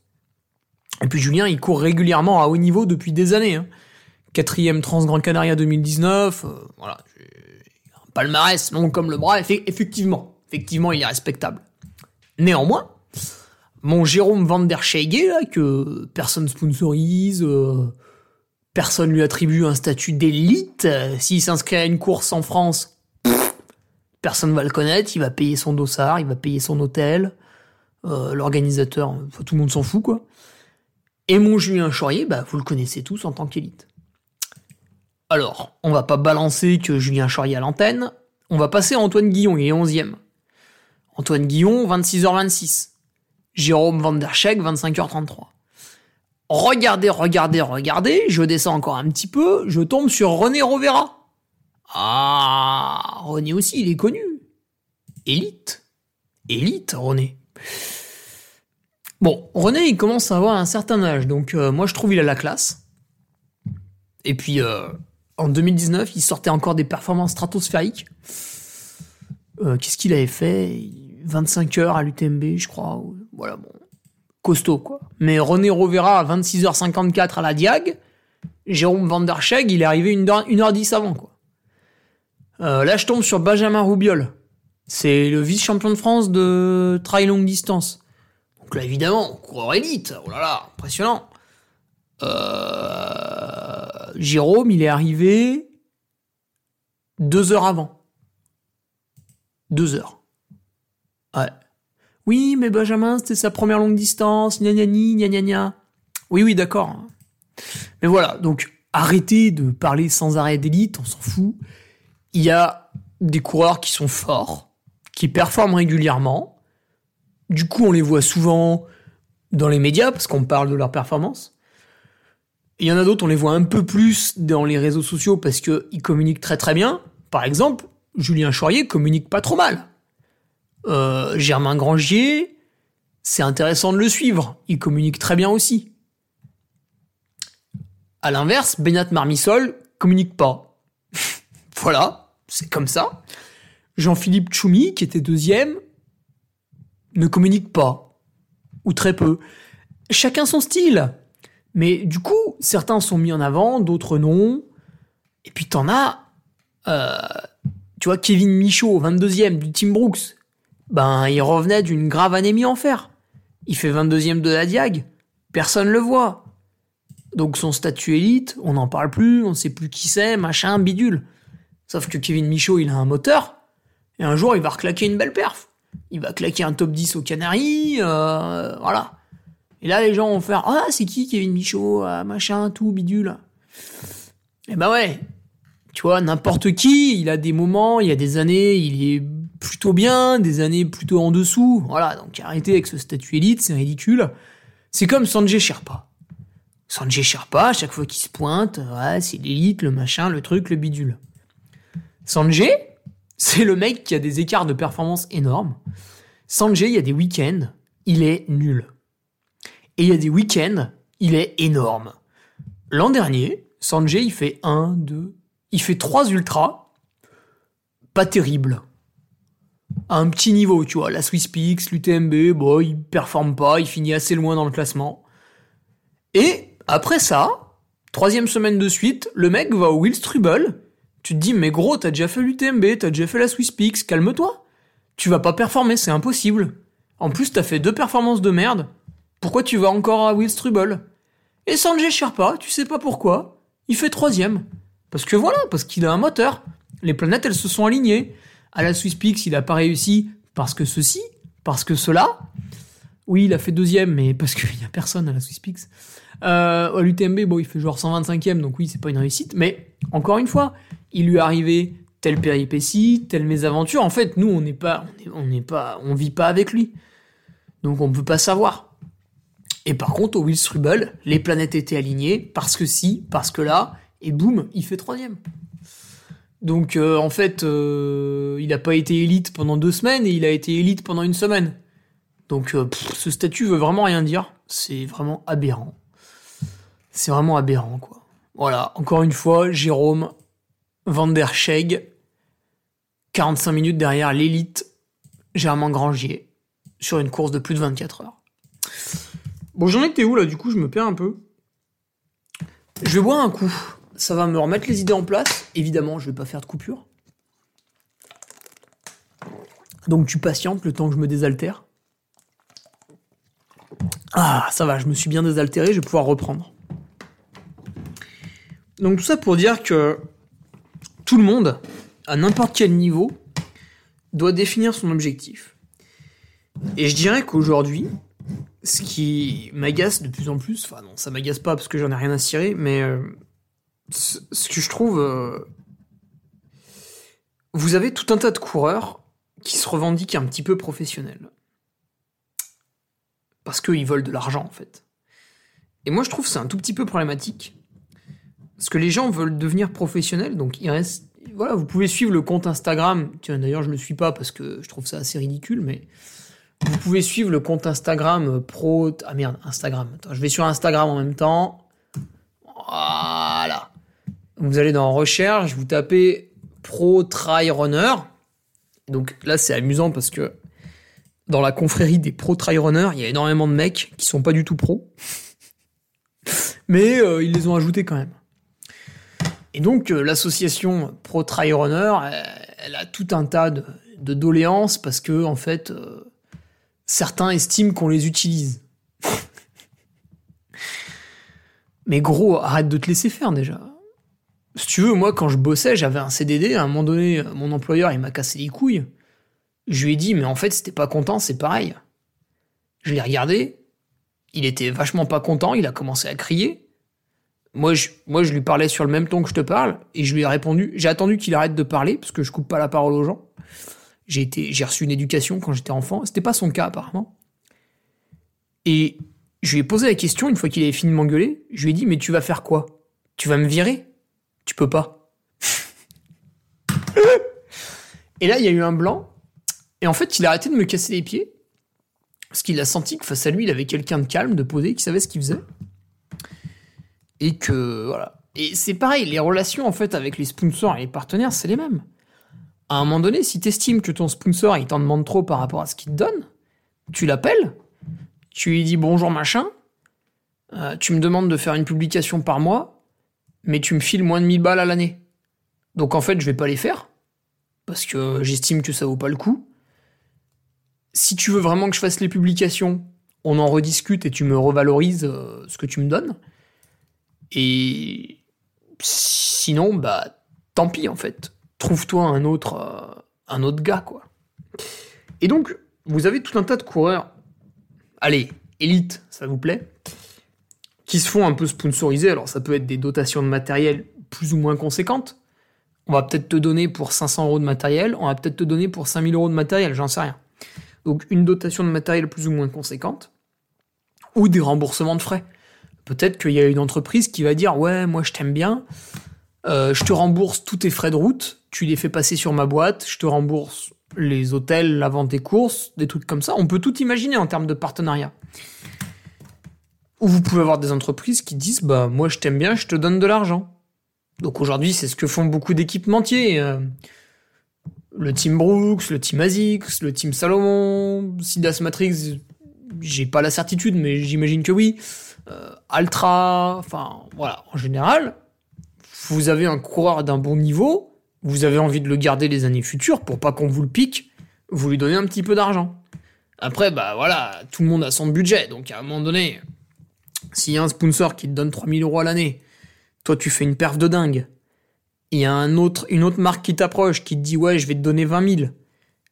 Et puis Julien, il court régulièrement à haut niveau depuis des années. Hein. Quatrième Trans-Grand Canaria 2019. Euh, voilà. Un palmarès long comme le bras. Effectivement. Effectivement, il est respectable. Néanmoins, mon Jérôme Van der Scheige, que personne sponsorise, euh, personne lui attribue un statut d'élite, euh, s'il s'inscrit à une course en France, personne va le connaître, il va payer son dossard, il va payer son hôtel, l'organisateur, tout le monde s'en fout, quoi. Et mon Julien Chaurier, bah, vous le connaissez tous en tant qu'élite. Alors, on va pas balancer que Julien Chaurier à l'antenne, on va passer à Antoine Guillon, il est 11e. Antoine Guillon, 26h26. Jérôme Van der 25h33. Regardez, regardez, regardez, je descends encore un petit peu, je tombe sur René Rovera. Ah, René aussi, il est connu. Élite. Élite, René. Bon, René, il commence à avoir un certain âge, donc euh, moi je trouve il a la classe. Et puis, euh, en 2019, il sortait encore des performances stratosphériques. Euh, qu'est-ce qu'il avait fait? 25 heures à l'UTMB, je crois. Voilà, bon. Costaud, quoi. Mais René Rovera à 26h54 à la Diag. Jérôme Van der Scheeg, il est arrivé 1h10 avant, quoi. là, je tombe sur Benjamin Roubiol. C'est le vice-champion de France de trail longue distance. Donc là, évidemment, coureur élite, oh là là, impressionnant. Euh, Jérôme, il est arrivé deux heures avant. Deux heures. Ouais. Oui, mais Benjamin, c'était sa première longue distance, gna gna gna gna gna. Oui, oui, d'accord. Mais voilà, donc arrêtez de parler sans arrêt d'élite, on s'en fout. Il y a des coureurs qui sont forts, qui performent régulièrement, du coup, on les voit souvent dans les médias parce qu'on parle de leur performance. Il y en a d'autres, on les voit un peu plus dans les réseaux sociaux parce qu'ils communiquent très très bien. Par exemple, Julien Chaurier communique pas trop mal. Euh, Germain Grangier, c'est intéressant de le suivre. Il communique très bien aussi. À l'inverse, Benat Marmisol communique pas. voilà, c'est comme ça. Jean-Philippe Choumi, qui était deuxième, ne communiquent pas, ou très peu. Chacun son style. Mais du coup, certains sont mis en avant, d'autres non. Et puis t'en as, euh, tu vois, Kevin Michaud, 22e du Team Brooks. Ben, il revenait d'une grave anémie en fer. Il fait 22e de la Diag. Personne le voit. Donc son statut élite, on n'en parle plus, on ne sait plus qui c'est, machin, bidule. Sauf que Kevin Michaud, il a un moteur. Et un jour, il va reclaquer une belle perf il va claquer un top 10 aux Canaries, euh, voilà. Et là, les gens vont faire Ah, c'est qui Kevin Michaud ah, Machin, tout, bidule. Eh ben ouais, tu vois, n'importe qui, il a des moments, il y a des années, il est plutôt bien, des années plutôt en dessous. Voilà, donc arrêtez avec ce statut élite, c'est ridicule. C'est comme Sanjay Sherpa. Sanjay Sherpa, à chaque fois qu'il se pointe, ouais, c'est l'élite, le machin, le truc, le bidule. Sanjay, c'est le mec qui a des écarts de performance énormes. Sanjay, il y a des week-ends, il est nul. Et il y a des week-ends, il est énorme. L'an dernier, Sanjay, il fait 1, 2, il fait 3 ultras, pas terrible. À un petit niveau, tu vois, la Swiss Peaks, l'UTMB, bon, il performe pas, il finit assez loin dans le classement. Et après ça, troisième semaine de suite, le mec va au Will Strubel. Tu te dis, mais gros, t'as déjà fait l'UTMB, t'as déjà fait la Swiss Peaks, calme-toi. Tu vas pas performer, c'est impossible. En plus, t'as fait deux performances de merde. Pourquoi tu vas encore à Will Strubel Et Sanjay Sherpa, tu sais pas pourquoi, il fait troisième. Parce que voilà, parce qu'il a un moteur. Les planètes, elles se sont alignées. À la Swiss Peaks, il a pas réussi parce que ceci, parce que cela. Oui, il a fait deuxième, mais parce qu'il y a personne à la Swiss Peaks. Euh, à l'UTMB, bon, il fait genre 125e, donc oui, c'est pas une réussite. Mais encore une fois, il lui est arrivé telle péripétie, telle mésaventure. En fait, nous, on n'est pas, on n'est pas, on vit pas avec lui. Donc on peut pas savoir. Et par contre, au Will Strubel, les planètes étaient alignées parce que si, parce que là, et boum, il fait troisième. Donc euh, en fait, euh, il n'a pas été élite pendant deux semaines et il a été élite pendant une semaine. Donc euh, ce statut veut vraiment rien dire. C'est vraiment aberrant. C'est vraiment aberrant quoi. Voilà, encore une fois, Jérôme Van der Scheg, 45 minutes derrière l'élite Germain Grangier sur une course de plus de 24 heures. Bon, j'en étais où là? Du coup, je me perds un peu. Je vais boire un coup. Ça va me remettre les idées en place. Évidemment, je vais pas faire de coupure. Donc tu patientes le temps que je me désaltère. Ah, ça va, je me suis bien désaltéré, je vais pouvoir reprendre. Donc tout ça pour dire que tout le monde, à n'importe quel niveau, doit définir son objectif. Et je dirais qu'aujourd'hui, ce qui m'agace de plus en plus, enfin non, ça m'agace pas parce que j'en ai rien à cirer, mais euh, ce que je trouve... euh, vous avez tout un tas de coureurs qui se revendiquent un petit peu professionnels. Parce qu'ils veulent de l'argent, en fait. Et moi, je trouve c'est un tout petit peu problématique. Parce que les gens veulent devenir professionnels, donc il reste. Voilà, vous pouvez suivre le compte Instagram. Tiens, d'ailleurs, je le suis pas parce que je trouve ça assez ridicule, mais vous pouvez suivre le compte Instagram euh, pro. Ah merde, Instagram. Attends, je vais sur Instagram en même temps. Voilà. Vous allez dans recherche, vous tapez pro trail runner. Donc là, c'est amusant parce que dans la confrérie des pro trail runners, il y a énormément de mecs qui sont pas du tout pros. Mais euh, ils les ont ajoutés quand même. Et donc, euh, l'association Pro Trail Runner, elle, elle a tout un tas de, doléances parce que, en fait, euh, certains estiment qu'on les utilise. Mais gros, arrête de te laisser faire déjà. Si tu veux, moi, quand je bossais, j'avais un CDD. À un moment donné, mon employeur, il m'a cassé les couilles. Je lui ai dit, mais en fait, si t'es pas content, c'est pareil. Je l'ai regardé. Il était vachement pas content. Il a commencé à crier. Moi je, moi, je lui parlais sur le même ton que je te parle, et je lui ai répondu. J'ai attendu qu'il arrête de parler, parce que je coupe pas la parole aux gens. J'ai j'ai reçu une éducation quand j'étais enfant. C'était pas son cas, apparemment. Et je lui ai posé la question, une fois qu'il avait fini de m'engueuler, je lui ai dit, mais tu vas faire quoi? Tu vas me virer? Tu peux pas. et là, il y a eu un blanc, et en fait, il a arrêté de me casser les pieds, parce qu'il a senti que face à lui, il avait quelqu'un de calme, de posé, qui savait ce qu'il faisait et que voilà. Et c'est pareil, les relations en fait avec les sponsors et les partenaires, c'est les mêmes. À un moment donné, si t'estimes que ton sponsor il t'en demande trop par rapport à ce qu'il te donne, tu l'appelles, tu lui dis bonjour machin, euh, tu me demandes de faire une publication par mois, mais tu me files moins de 1000 balles à l'année. Donc en fait, je vais pas les faire parce que j'estime que ça vaut pas le coup. Si tu veux vraiment que je fasse les publications, on en rediscute et tu me revalorises euh, ce que tu me donnes. Et sinon, bah, tant pis en fait. Trouve-toi un autre, euh, un autre gars, quoi. Et donc, vous avez tout un tas de coureurs, allez, élite, ça vous plaît, qui se font un peu sponsoriser. Alors, ça peut être des dotations de matériel plus ou moins conséquente. On va peut-être te donner pour 500 euros de matériel, on va peut-être te donner pour 5000 euros de matériel, j'en sais rien. Donc une dotation de matériel plus ou moins conséquente, ou des remboursements de frais. Peut-être qu'il y a une entreprise qui va dire ouais moi je t'aime bien, euh, je te rembourse tous tes frais de route, tu les fais passer sur ma boîte, je te rembourse les hôtels, la vente des courses, des trucs comme ça. On peut tout imaginer en termes de partenariat. Ou vous pouvez avoir des entreprises qui disent bah moi je t'aime bien, je te donne de l'argent. Donc aujourd'hui c'est ce que font beaucoup d'équipementiers. Euh, le team Brooks, le team ASICS, le team Salomon, Sidas Matrix, j'ai pas la certitude mais j'imagine que oui. Euh, Altra, enfin voilà, en général, vous avez un coureur d'un bon niveau, vous avez envie de le garder les années futures pour pas qu'on vous le pique, vous lui donnez un petit peu d'argent. Après, bah voilà, tout le monde a son budget, donc à un moment donné, s'il y a un sponsor qui te donne 3000 euros à l'année, toi tu fais une perf de dingue. Il y a un autre, une autre marque qui t'approche, qui te dit ouais, je vais te donner 20 000.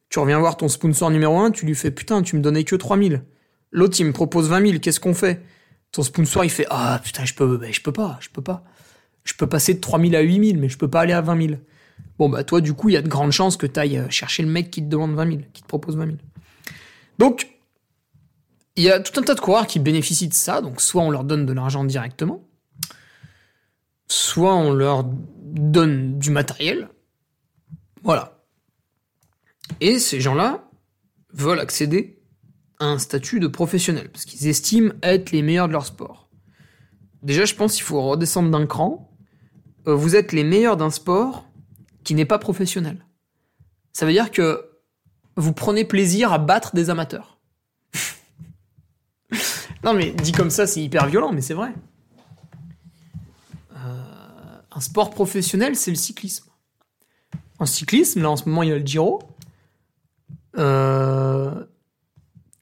Tu reviens voir ton sponsor numéro 1, tu lui fais putain, tu me donnais que 3000. L'autre il me propose 20 000, qu'est-ce qu'on fait? Ton sponsor il fait ah putain, je peux, ben, je peux pas, je peux pas. Je peux passer de 3000 à 8000, mais je peux pas aller à 20 000. Bon bah toi du coup il y a de grandes chances que tu ailles euh, chercher le mec qui te demande 20 000, qui te propose 20 000. Donc il y a tout un tas de coureurs qui bénéficient de ça, donc soit on leur donne de l'argent directement, soit on leur donne du matériel. Voilà. Et ces gens-là veulent accéder à un statut de professionnel, parce qu'ils estiment être les meilleurs de leur sport. Déjà, je pense qu'il faut redescendre d'un cran. Euh, vous êtes les meilleurs d'un sport qui n'est pas professionnel. Ça veut dire que vous prenez plaisir à battre des amateurs. Non, mais dit comme ça, c'est hyper violent, mais c'est vrai. Euh, un sport professionnel, c'est le cyclisme. En cyclisme, là en ce moment, il y a le Giro. Euh,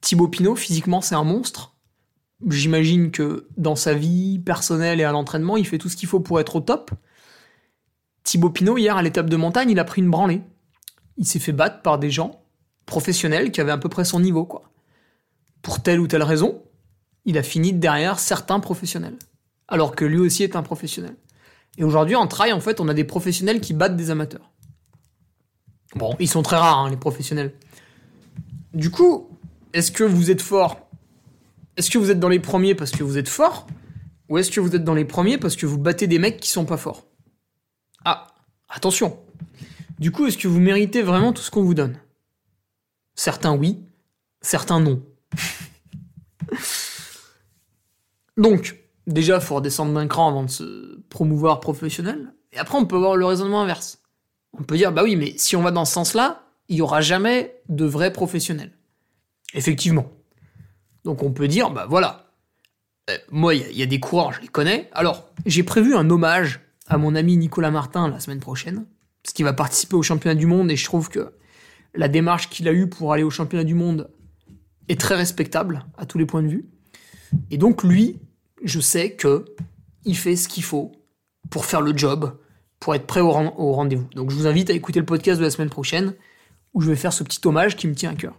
Thibaut Pinot, physiquement, c'est un monstre. J'imagine que dans sa vie personnelle et à l'entraînement, il fait tout ce qu'il faut pour être au top. Thibaut Pinot, hier, à l'étape de montagne, il a pris une branlée. Il s'est fait battre par des gens professionnels qui avaient à peu près son niveau, quoi. Pour telle ou telle raison il a fini derrière certains professionnels. Alors que lui aussi est un professionnel. Et aujourd'hui, en trail, en fait, on a des professionnels qui battent des amateurs. Bon, ils sont très rares, hein, les professionnels. Du coup, est-ce que vous êtes fort? Est-ce que vous êtes dans les premiers parce que vous êtes fort? Ou est-ce que vous êtes dans les premiers parce que vous battez des mecs qui sont pas forts? Ah, attention Du coup, est-ce que vous méritez vraiment tout ce qu'on vous donne? Certains oui, certains non. Donc, déjà, il faut redescendre d'un cran avant de se promouvoir professionnel. Et après, on peut avoir le raisonnement inverse. On peut dire, bah oui, mais si on va dans ce sens-là, il n'y aura jamais de vrais professionnels. Effectivement. Donc on peut dire, bah voilà. Euh, moi, il y, a des coureurs, je les connais. Alors, j'ai prévu un hommage à mon ami Nicolas Martin la semaine prochaine, parce qu'il va participer au championnat du monde, et je trouve que la démarche qu'il a eue pour aller au championnat du monde est très respectable à tous les points de vue. Et donc lui, je sais que il fait ce qu'il faut pour faire le job, pour être prêt au, rendez-vous. Donc je vous invite à écouter le podcast de la semaine prochaine, où je vais faire ce petit hommage qui me tient à cœur.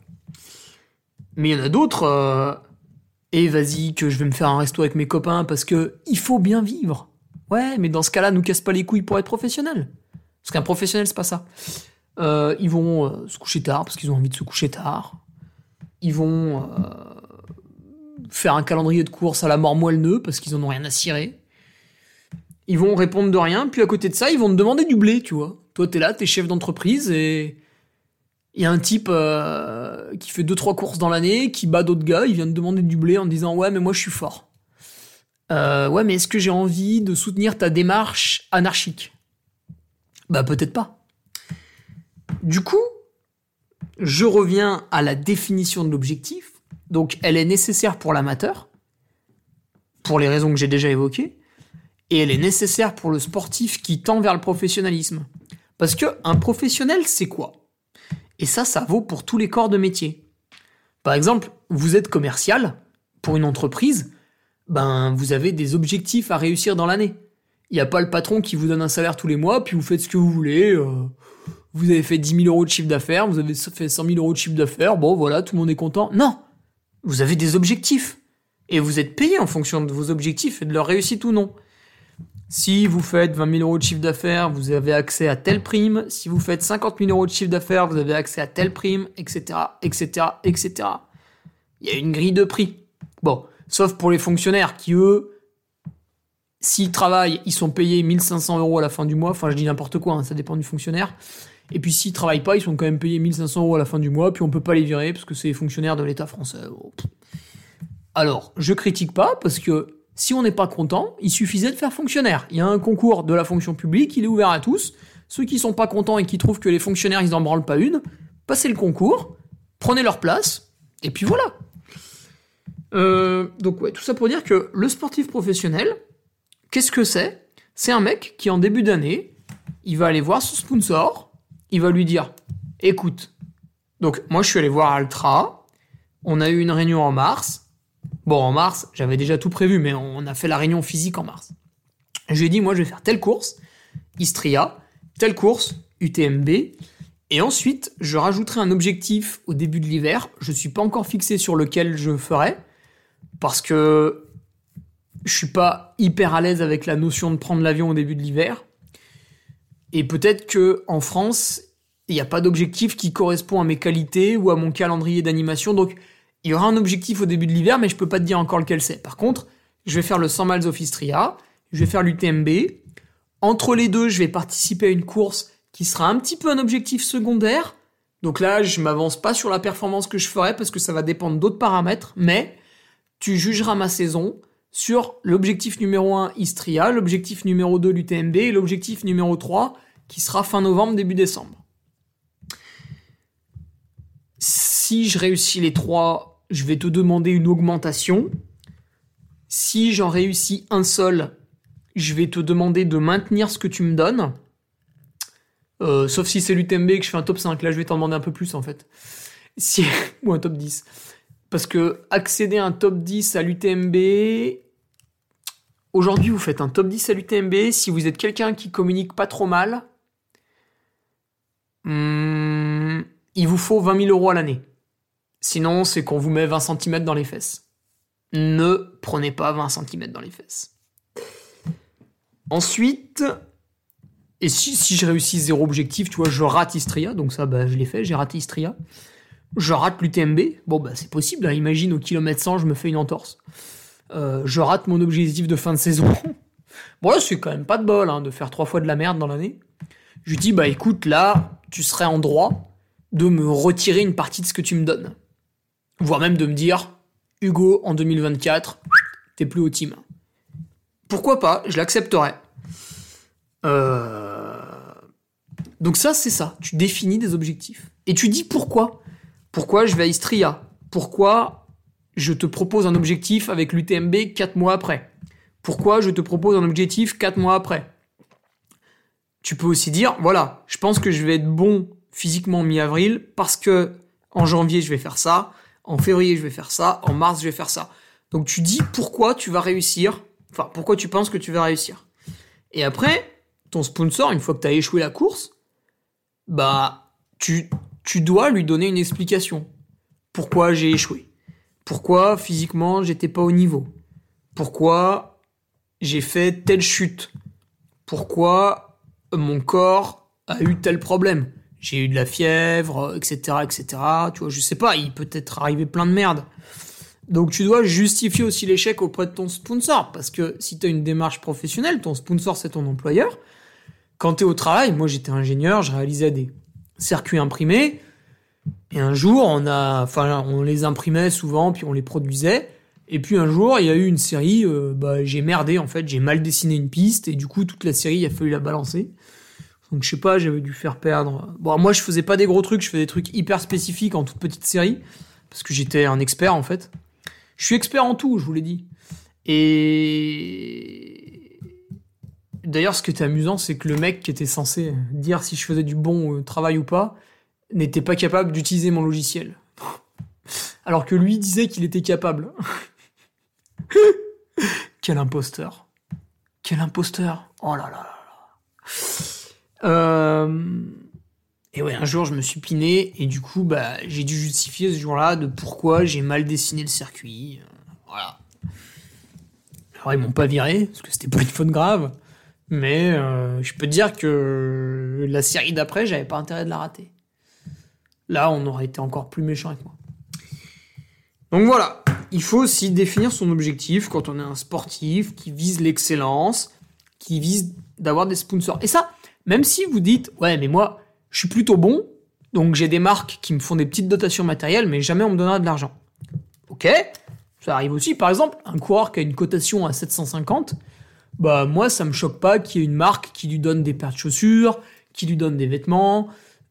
Mais il y en a d'autres. Euh, et vas-y, que je vais me faire un resto avec mes copains parce que il faut bien vivre. Ouais, mais dans ce cas-là, nous casse pas les couilles pour être professionnel. Parce qu'un professionnel, c'est pas ça. Euh, ils vont euh, se coucher tard parce qu'ils ont envie de se coucher tard. Ils vont faire un calendrier de course à la mort moelle parce qu'ils en ont rien à cirer. Ils vont répondre de rien, puis à côté de ça, ils vont te demander du blé, tu vois. Toi, t'es là, t'es chef d'entreprise et il y a un type euh, qui fait deux trois courses dans l'année, qui bat d'autres gars, il vient te demander du blé en disant ouais mais moi je suis fort. Euh, ouais mais est-ce que j'ai envie de soutenir ta démarche anarchique? Bah peut-être pas. Du coup, je reviens à la définition de l'objectif. Donc elle est nécessaire pour l'amateur, pour les raisons que j'ai déjà évoquées, et elle est nécessaire pour le sportif qui tend vers le professionnalisme. Parce que un professionnel, c'est quoi? Et ça, ça vaut pour tous les corps de métier. Par exemple, vous êtes commercial pour une entreprise, ben vous avez des objectifs à réussir dans l'année. Il n'y a pas le patron qui vous donne un salaire tous les mois, puis vous faites ce que vous voulez. Euh, vous avez fait 10 000 euros de chiffre d'affaires, vous avez fait 100 000 euros de chiffre d'affaires, bon voilà, tout le monde est content. Non vous avez des objectifs. Et vous êtes payé en fonction de vos objectifs et de leur réussite ou non. Si vous faites 20 000 euros de chiffre d'affaires, vous avez accès à telle prime. Si vous faites 50 000 euros de chiffre d'affaires, vous avez accès à telle prime, etc., etc., etc. Il y a une grille de prix. Bon, sauf pour les fonctionnaires qui, eux, s'ils travaillent, ils sont payés 1500 euros à la fin du mois. Enfin, je dis n'importe quoi, hein, ça dépend du fonctionnaire. Et puis s'ils travaillent pas, ils sont quand même payés 1500 euros à la fin du mois, puis on peut pas les virer parce que c'est les fonctionnaires de l'État français. Alors, je critique pas parce que si on n'est pas content, il suffisait de faire fonctionnaire. Il y a un concours de la fonction publique, il est ouvert à tous. Ceux qui sont pas contents et qui trouvent que les fonctionnaires ils en branlent pas une, passez le concours, prenez leur place, et puis voilà. Euh, donc ouais, tout ça pour dire que le sportif professionnel, qu'est-ce que c'est? C'est un mec qui en début d'année, il va aller voir son sponsor, il va lui dire, écoute, donc moi je suis allé voir Altra, on a eu une réunion en mars, Bon, en mars, j'avais déjà tout prévu, mais on a fait la réunion physique en mars. J'ai dit, moi, je vais faire telle course, Istria, telle course, UTMB, et ensuite, je rajouterai un objectif au début de l'hiver. Je suis pas encore fixé sur lequel je ferai, parce que je suis pas hyper à l'aise avec la notion de prendre l'avion au début de l'hiver. Et peut-être que en France, il n'y a pas d'objectif qui correspond à mes qualités ou à mon calendrier d'animation, donc il y aura un objectif au début de l'hiver, mais je peux pas te dire encore lequel c'est. Par contre, je vais faire le 100 miles of Istria, je vais faire l'UTMB. Entre les deux, je vais participer à une course qui sera un petit peu un objectif secondaire. Donc là, je m'avance pas sur la performance que je ferai parce que ça va dépendre d'autres paramètres, mais tu jugeras ma saison sur l'objectif numéro 1 Istria, l'objectif numéro 2 l'UTMB et l'objectif numéro 3 qui sera fin novembre, début décembre. Si je réussis les trois je vais te demander une augmentation. Si j'en réussis un seul, je vais te demander de maintenir ce que tu me donnes. Euh, sauf si c'est l'UTMB et que je fais un top 5. Là, je vais t'en demander un peu plus en fait. Ou un top 10. Parce que accéder à un top 10 à l'UTMB. Aujourd'hui, vous faites un top 10 à l'UTMB. Si vous êtes quelqu'un qui communique pas trop mal, hmm, il vous faut 20 000 euros à l'année. Sinon, c'est qu'on vous met 20 cm dans les fesses. Ne prenez pas 20 cm dans les fesses. Ensuite, et si, je réussis zéro objectif, tu vois, je rate Istria, donc ça, bah, je l'ai fait, j'ai raté Istria. Je rate l'UTMB, bon, bah, c'est possible, hein. imagine au kilomètre 100, je me fais une entorse. Euh, je rate mon objectif de fin de saison. bon, là, c'est quand même pas de bol, hein, de faire trois fois de la merde dans l'année. Je lui dis, bah, écoute, là, tu serais en droit de me retirer une partie de ce que tu me donnes voire même de me dire Hugo, en 2024, t'es plus au team. Pourquoi pas Je l'accepterai. Euh, donc ça, c'est ça. Tu définis des objectifs. Et tu dis pourquoi. Pourquoi je vais à Istria? Pourquoi je te propose un objectif avec l'UTMB 4 mois après? Pourquoi je te propose un objectif 4 mois après? Tu peux aussi dire, voilà, je pense que je vais être bon physiquement mi-avril parce que en janvier je vais faire ça, en février je vais faire ça, en mars je vais faire ça. Donc tu dis pourquoi tu vas réussir, enfin pourquoi tu penses que tu vas réussir. Et après, ton sponsor, une fois que tu as échoué la course, bah tu, tu dois lui donner une explication. Pourquoi j'ai échoué? Pourquoi physiquement j'étais pas au niveau? Pourquoi j'ai fait telle chute? Pourquoi mon corps a eu tel problème? J'ai eu de la fièvre, etc., etc. Tu vois, je sais pas, il peut être arrivé plein de merde. Donc tu dois justifier aussi l'échec auprès de ton sponsor, parce que si tu as une démarche professionnelle, ton sponsor c'est ton employeur. Quand tu es au travail, moi j'étais ingénieur, je réalisais des circuits imprimés, et un jour on a, enfin on les imprimait souvent, puis on les produisait, et puis un jour il y a eu une série, euh, bah, j'ai merdé en fait, j'ai mal dessiné une piste, et du coup toute la série il a fallu la balancer. Donc je sais pas, j'avais dû faire perdre. Bon, moi je faisais pas des gros trucs, je faisais des trucs hyper spécifiques en toute petite série parce que j'étais un expert en fait. Je suis expert en tout, je vous l'ai dit. Et d'ailleurs, ce qui était amusant, c'est que le mec qui était censé dire si je faisais du bon euh, travail ou pas n'était pas capable d'utiliser mon logiciel. Alors que lui disait qu'il était capable. Quel imposteur. Quel imposteur. Oh là là là là. Euh, et ouais, un jour, je me suis piné et du coup, bah, j'ai dû justifier ce jour-là de pourquoi j'ai mal dessiné le circuit. Voilà. Alors, ils m'ont pas viré parce que c'était pas une faute grave. Mais euh, je peux te dire que la série d'après, j'avais pas intérêt de la rater. Là, on aurait été encore plus méchant avec moi. Donc voilà, il faut aussi définir son objectif quand on est un sportif qui vise l'excellence, qui vise d'avoir des sponsors. Et ça, même si vous dites, ouais, mais moi, je suis plutôt bon, donc j'ai des marques qui me font des petites dotations matérielles, mais jamais on me donnera de l'argent. Ok, ça arrive aussi. Par exemple, un coureur qui a une cotation à 750, bah moi, ça me choque pas qu'il y ait une marque qui lui donne des paires de chaussures, qui lui donne des vêtements,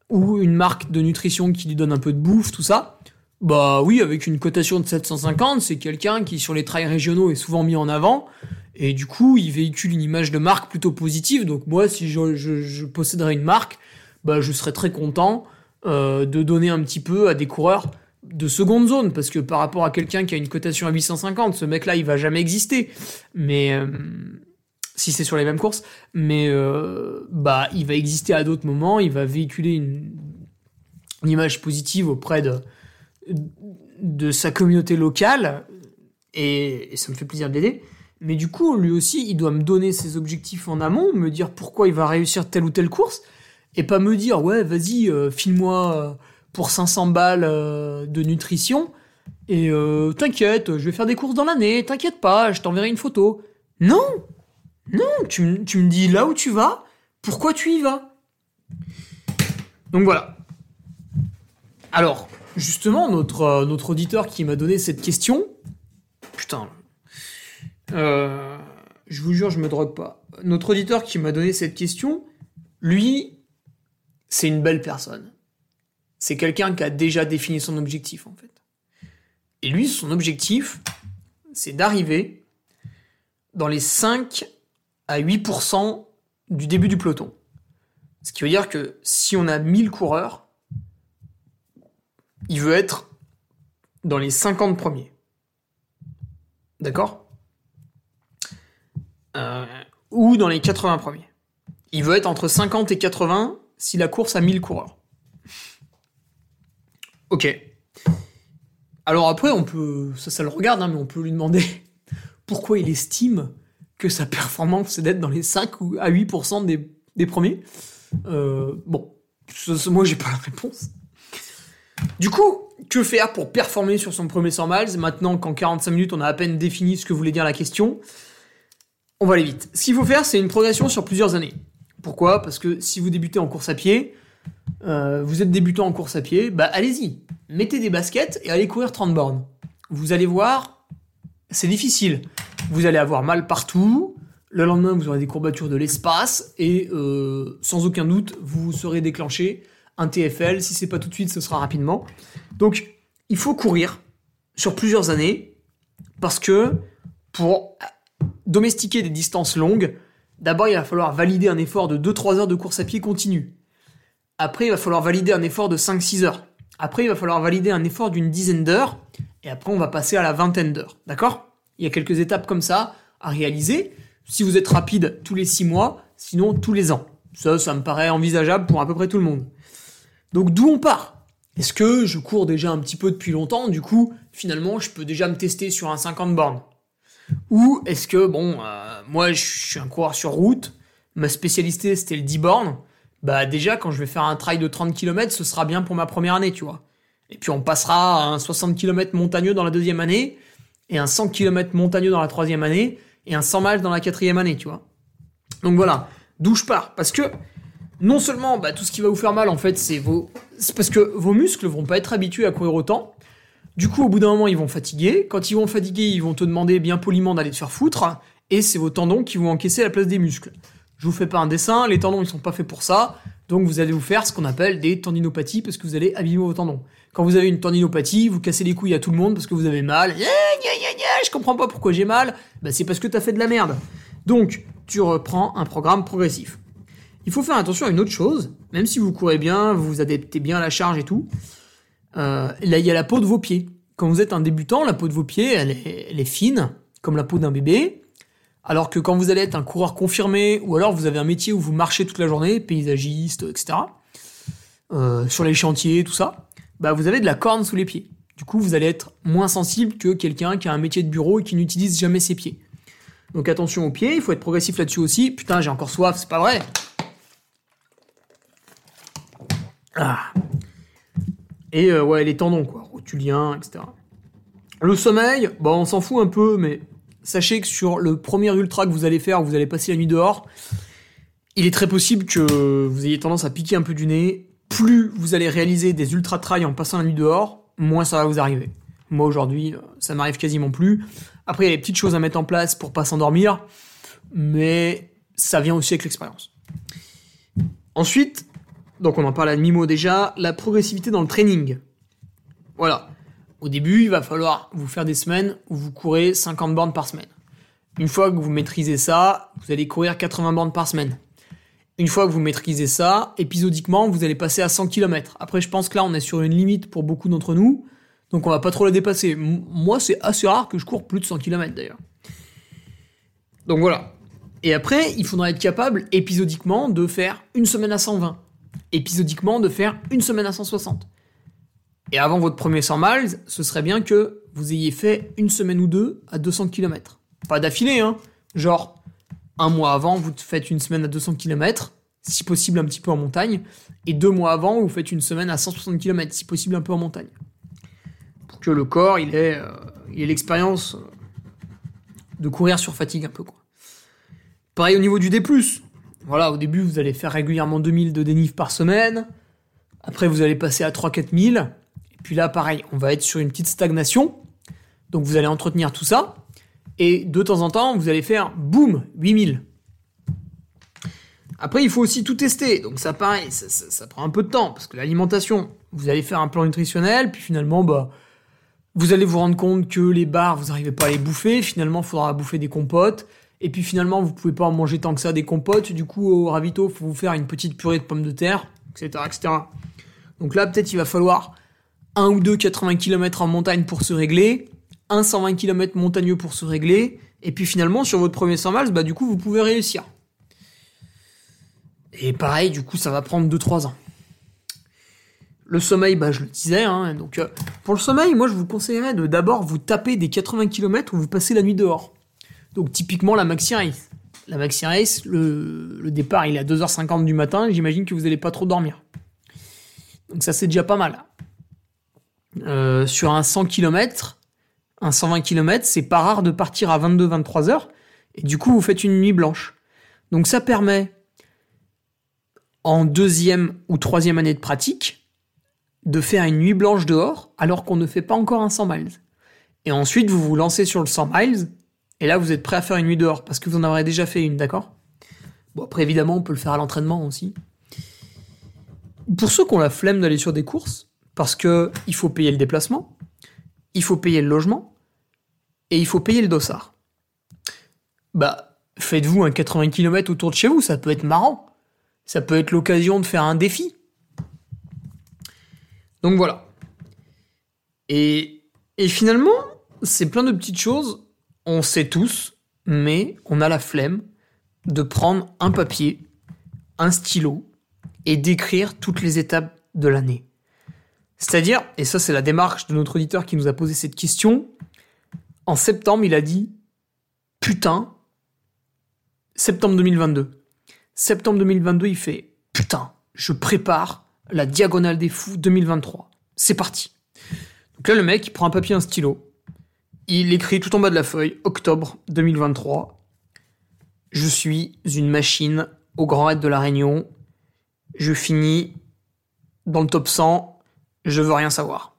ou une marque de nutrition qui lui donne un peu de bouffe, tout ça. Bah oui, avec une cotation de 750, c'est quelqu'un qui sur les trails régionaux est souvent mis en avant, et du coup, il véhicule une image de marque plutôt positive. Donc moi, si je, posséderais une marque, bah je serais très content euh, de donner un petit peu à des coureurs de seconde zone, parce que par rapport à quelqu'un qui a une cotation à 850, ce mec-là, il va jamais exister. Mais euh, si c'est sur les mêmes courses, mais euh, bah il va exister à d'autres moments, il va véhiculer une, image positive auprès de de sa communauté locale et, ça me fait plaisir de l'aider. Mais du coup, lui aussi, il doit me donner ses objectifs en amont, me dire pourquoi il va réussir telle ou telle course, et pas me dire ouais, vas-y, euh, file-moi pour 500 balles euh, de nutrition et t'inquiète, je vais faire des courses dans l'année, t'inquiète pas, je t'enverrai une photo. Non, non, tu, me dis là où tu vas, pourquoi tu y vas. Donc voilà. Alors, justement, notre, euh, notre auditeur qui m'a donné cette question, putain, euh, je vous jure, je me drogue pas. Notre auditeur qui m'a donné cette question, lui, c'est une belle personne. C'est quelqu'un qui a déjà défini son objectif, en fait. Et lui, son objectif, c'est d'arriver dans les 5 à 8% du début du peloton. Ce qui veut dire que si on a 1000 coureurs, il veut être dans les 50 premiers. D'accord? Euh, Ou dans les 80 premiers. Il veut être entre 50 et 80 si la course a 1000 coureurs. Ok. Alors après, on peut, ça, le regarde, hein, mais on peut lui demander pourquoi il estime que sa performance c'est d'être dans les 5 ou à 8% des, des, premiers. Euh, bon, moi j'ai pas la réponse. Du coup, que faire pour performer sur son premier 100 miles Maintenant qu'en 45 minutes on a à peine défini ce que voulait dire la question, on va aller vite. Ce qu'il faut faire, c'est une progression sur plusieurs années. Pourquoi? Parce que si vous débutez en course à pied, euh, vous êtes débutant en course à pied, bah allez-y, mettez des baskets et allez courir 30 bornes. Vous allez voir, c'est difficile vous allez avoir mal partout. Le lendemain, vous aurez des courbatures de l'espace et euh, sans aucun doute, vous serez déclenché un TFL. Si c'est pas tout de suite, ce sera rapidement. Donc, il faut courir sur plusieurs années parce que pour domestiquer des distances longues, d'abord, il va falloir valider un effort de 2-3 heures de course à pied continue. Après, il va falloir valider un effort de 5-6 heures. Après, il va falloir valider un effort d'une dizaine d'heures. Et après, on va passer à la vingtaine d'heures. D'accord? Il y a quelques étapes comme ça à réaliser. Si vous êtes rapide tous les six mois, sinon tous les ans. Ça, ça me paraît envisageable pour à peu près tout le monde. Donc d'où on part? Est-ce que je cours déjà un petit peu depuis longtemps, du coup, finalement, je peux déjà me tester sur un 50 bornes? Ou est-ce que, bon, euh, moi, je suis un coureur sur route, ma spécialité, c'était le 10 bornes, bah déjà, quand je vais faire un trail de 30 km, ce sera bien pour ma première année, tu vois. Et puis on passera à un 60 km montagneux dans la deuxième année, et un 100 km montagneux dans la troisième année, et un 100 miles dans la quatrième année, tu vois. Donc voilà, d'où je pars? Parce que non seulement bah, tout ce qui va vous faire mal, en fait, c'est vos... Parce que vos muscles vont pas être habitués à courir autant. Du coup, au bout d'un moment, ils vont fatiguer. Quand ils vont fatiguer, ils vont te demander bien poliment d'aller te faire foutre. Et c'est vos tendons qui vont encaisser la place des muscles. Je vous fais pas un dessin, les tendons ils sont pas faits pour ça. Donc vous allez vous faire ce qu'on appelle des tendinopathies parce que vous allez abîmer vos tendons. Quand vous avez une tendinopathie, vous cassez les couilles à tout le monde parce que vous avez mal. Je comprends pas pourquoi j'ai mal. Bah, c'est parce que t'as fait de la merde. Donc, tu reprends un programme progressif. Il faut faire attention à une autre chose, même si vous courez bien, vous vous adaptez bien à la charge et tout. Euh, là, il y a la peau de vos pieds. Quand vous êtes un débutant, la peau de vos pieds, elle est, fine, comme la peau d'un bébé. Alors que quand vous allez être un coureur confirmé, ou alors vous avez un métier où vous marchez toute la journée, paysagiste, etc., euh, sur les chantiers, tout ça, bah vous avez de la corne sous les pieds. Du coup, vous allez être moins sensible que quelqu'un qui a un métier de bureau et qui n'utilise jamais ses pieds. Donc attention aux pieds, il faut être progressif là-dessus aussi. Putain, j'ai encore soif, c'est pas vrai. Ah. Et euh, ouais, les tendons, quoi, rotuliens, etc. Le sommeil, bah on s'en fout un peu, mais sachez que sur le premier ultra que vous allez faire, vous allez passer la nuit dehors, il est très possible que vous ayez tendance à piquer un peu du nez. Plus vous allez réaliser des ultra trails en passant la nuit dehors, moins ça va vous arriver. Moi aujourd'hui, euh, ça m'arrive quasiment plus. Après, il y a des petites choses à mettre en place pour pas s'endormir, mais ça vient aussi avec l'expérience. Ensuite, donc on en parle à demi-mot déjà, la progressivité dans le training. Voilà. Au début, il va falloir vous faire des semaines où vous courez 50 bornes par semaine. Une fois que vous maîtrisez ça, vous allez courir 80 bornes par semaine. Une fois que vous maîtrisez ça, épisodiquement, vous allez passer à 100 km. Après, je pense que là, on est sur une limite pour beaucoup d'entre nous, donc on va pas trop la dépasser. moi, c'est assez rare que je cours plus de 100 km d'ailleurs. Donc voilà. Et après, il faudra être capable épisodiquement de faire une semaine à 120. Épisodiquement de faire une semaine à 160. Et avant votre premier 100 miles, ce serait bien que vous ayez fait une semaine ou deux à 200 km. Pas d'affilée, hein. Genre, un mois avant, vous faites une semaine à 200 km, si possible un petit peu en montagne, et deux mois avant, vous faites une semaine à 160 km, si possible un peu en montagne. Pour que le corps, il ait, euh, l'expérience de courir sur fatigue un peu. Quoi. Pareil au niveau du D+. Voilà, au début, vous allez faire régulièrement 2000 de dénif par semaine. Après, vous allez passer à 3-4000. Et puis là, pareil, on va être sur une petite stagnation. Donc vous allez entretenir tout ça. Et de temps en temps, vous allez faire boum, 8000. Après, il faut aussi tout tester. Donc ça, pareil, ça, prend un peu de temps. Parce que l'alimentation, vous allez faire un plan nutritionnel, puis finalement, bah, vous allez vous rendre compte que les bars, vous n'arrivez pas à les bouffer. Finalement, il faudra bouffer des compotes. Et puis finalement, vous pouvez pas en manger tant que ça des compotes. Du coup, au ravito, faut vous faire une petite purée de pommes de terre, etc., etc. Donc là, peut-être il va falloir un ou deux 80 km en montagne pour se régler un 120 km montagneux pour se régler, et puis finalement, sur votre premier 100 miles, bah du coup, vous pouvez réussir. Et pareil, du coup, ça va prendre 2-3 ans. Le sommeil, bah je le disais, hein, donc euh, pour le sommeil, moi je vous conseillerais de d'abord vous taper des 80 km où vous passez la nuit dehors. Donc typiquement la Maxi Race. La Maxi Race, le, départ il est à 2h50 du matin, j'imagine que vous n'allez pas trop dormir. Donc ça c'est déjà pas mal. Euh, sur un 100 km, un 120 km, c'est pas rare de partir à 22-23 heures, et du coup vous faites une nuit blanche. Donc ça permet, en deuxième ou troisième année de pratique, de faire une nuit blanche dehors, alors qu'on ne fait pas encore un 100 miles. Et ensuite vous vous lancez sur le 100 miles, et là vous êtes prêt à faire une nuit dehors, parce que vous en aurez déjà fait une, d'accord? Bon après évidemment on peut le faire à l'entraînement aussi. Pour ceux qui ont la flemme d'aller sur des courses, parce que il faut payer le déplacement, il faut payer le logement, et il faut payer le dossard. Bah, faites-vous un 80 km autour de chez vous, ça peut être marrant. Ça peut être l'occasion de faire un défi. Donc voilà. Et, et finalement, c'est plein de petites choses, on sait tous, mais on a la flemme de prendre un papier, un stylo, et d'écrire toutes les étapes de l'année. C'est-à-dire, et ça c'est la démarche de notre auditeur qui nous a posé cette question, en septembre, il a dit Putain, septembre 2022. Septembre 2022, il fait Putain, je prépare la diagonale des fous 2023. C'est parti. Donc là, le mec, il prend un papier un stylo. Il écrit tout en bas de la feuille Octobre 2023. Je suis une machine au Grand Raid de la Réunion. Je finis dans le top 100. Je veux rien savoir.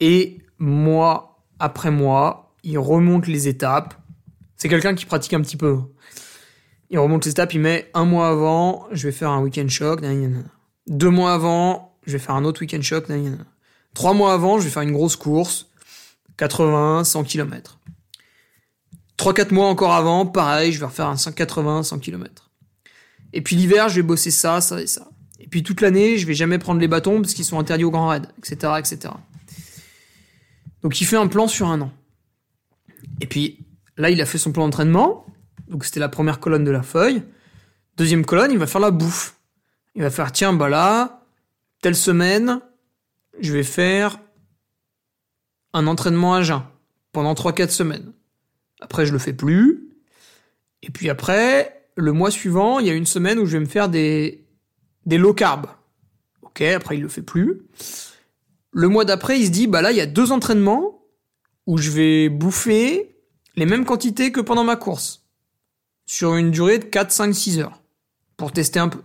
Et moi, après moi, il remonte les étapes. C'est quelqu'un qui pratique un petit peu. Il remonte les étapes, il met un mois avant, je vais faire un week-end choc. Deux mois avant, je vais faire un autre week-end choc. Trois mois avant, je vais faire une grosse course. 80, 100 km. 3-4 mois encore avant, pareil, je vais refaire un 180, 100 km. Et puis l'hiver, je vais bosser ça, ça et ça. Et puis toute l'année, je vais jamais prendre les bâtons parce qu'ils sont interdits au grand raid, etc., etc. Donc il fait un plan sur un an. Et puis là, il a fait son plan d'entraînement. Donc c'était la première colonne de la feuille. Deuxième colonne, il va faire la bouffe. Il va faire, tiens, bah là, telle semaine, je vais faire un entraînement à jeun pendant 3-4 semaines. Après, je le fais plus. Et puis après, le mois suivant, il y a une semaine où je vais me faire des, des low carb. Ok, après il le fait plus. Le mois d'après, il se dit, bah là, il y a deux entraînements où je vais bouffer les mêmes quantités que pendant ma course. Sur une durée de 4, 5, 6 heures. Pour tester un peu.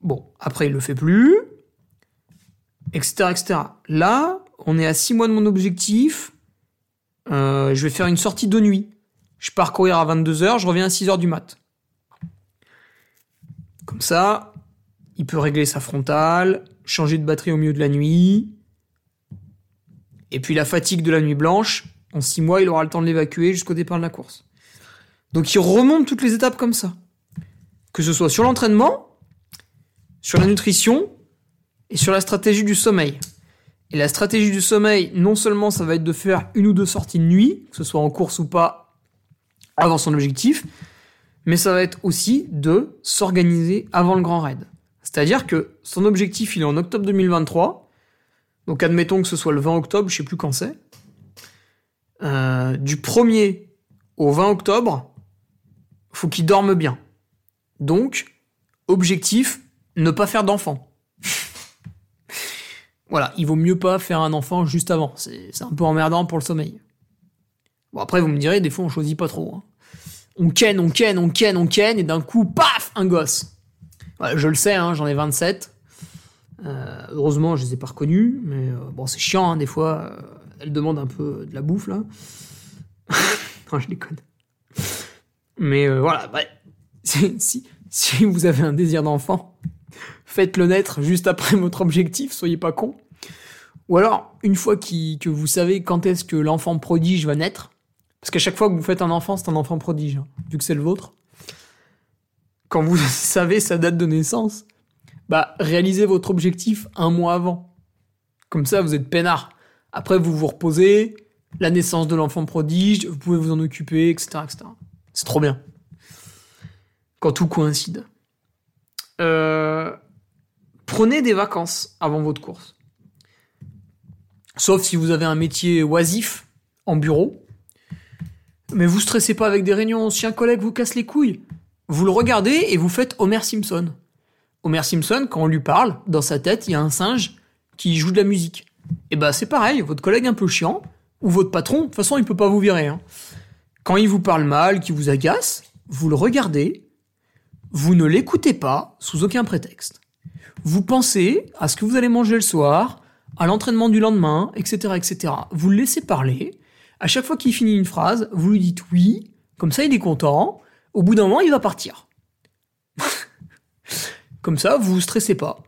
Bon, après, il le fait plus. Etc, etc. Là, on est à 6 mois de mon objectif. Euh, je vais faire une sortie de nuit. Je pars courir à 22h, je reviens à 6h du mat. Comme ça, il peut régler sa frontale, changer de batterie au milieu de la nuit. Et puis la fatigue de la nuit blanche, en 6 mois, il aura le temps de l'évacuer jusqu'au départ de la course. Donc il remonte toutes les étapes comme ça. Que ce soit sur l'entraînement, sur la nutrition et sur la stratégie du sommeil. Et la stratégie du sommeil, non seulement ça va être de faire une ou deux sorties de nuit, que ce soit en course ou pas, avant son objectif, mais ça va être aussi de s'organiser avant le grand raid. C'est-à-dire que son objectif, il est en octobre 2023. Donc admettons que ce soit le 20 octobre, je sais plus quand c'est. Euh, du 1er au 20 octobre, faut qu'il dorme bien. Donc, objectif, ne pas faire d'enfant. Voilà, il vaut mieux pas faire un enfant juste avant. C'est un peu emmerdant pour le sommeil. Bon, après, vous me direz, des fois, on choisit pas trop. Hein. On ken, on ken, on ken, on ken, et d'un coup, paf, un gosse. je le sais, hein, j'en ai 27. Euh, heureusement, je les ai pas reconnus, mais euh, bon, c'est chiant, hein, des fois. Euh, elle demande un peu de la bouffe, là. non, je déconne. Mais voilà, bah, si, si vous avez un désir d'enfant, faites-le naître juste après votre objectif, soyez pas con. Ou alors, une fois que vous savez quand est-ce que l'enfant prodige va naître, parce qu'à chaque fois que vous faites un enfant, c'est un enfant prodige, hein, vu que c'est le vôtre. Quand vous savez sa date de naissance, bah réalisez votre objectif un mois avant. Comme ça, vous êtes peinard. Après, vous vous reposez, la naissance de l'enfant prodige, vous pouvez vous en occuper, etc. C'est trop bien. Quand tout coïncide. Euh, prenez des vacances avant votre course. Sauf si vous avez un métier oisif en bureau. Mais vous stressez pas avec des réunions. Si un collègue vous casse les couilles, vous le regardez et vous faites Homer Simpson. Homer Simpson, quand on lui parle, dans sa tête, il y a un singe qui joue de la musique. Et bah c'est pareil, votre collègue un peu chiant, ou votre patron, de toute façon il peut pas vous virer. Hein. Quand il vous parle mal, qu'il vous agace, vous le regardez, vous ne l'écoutez pas sous aucun prétexte. Vous pensez à ce que vous allez manger le soir, à l'entraînement du lendemain, etc., etc. Vous le laissez parler, à chaque fois qu'il finit une phrase, vous lui dites oui, comme ça il est content, au bout d'un moment il va partir. comme ça, vous vous stressez pas.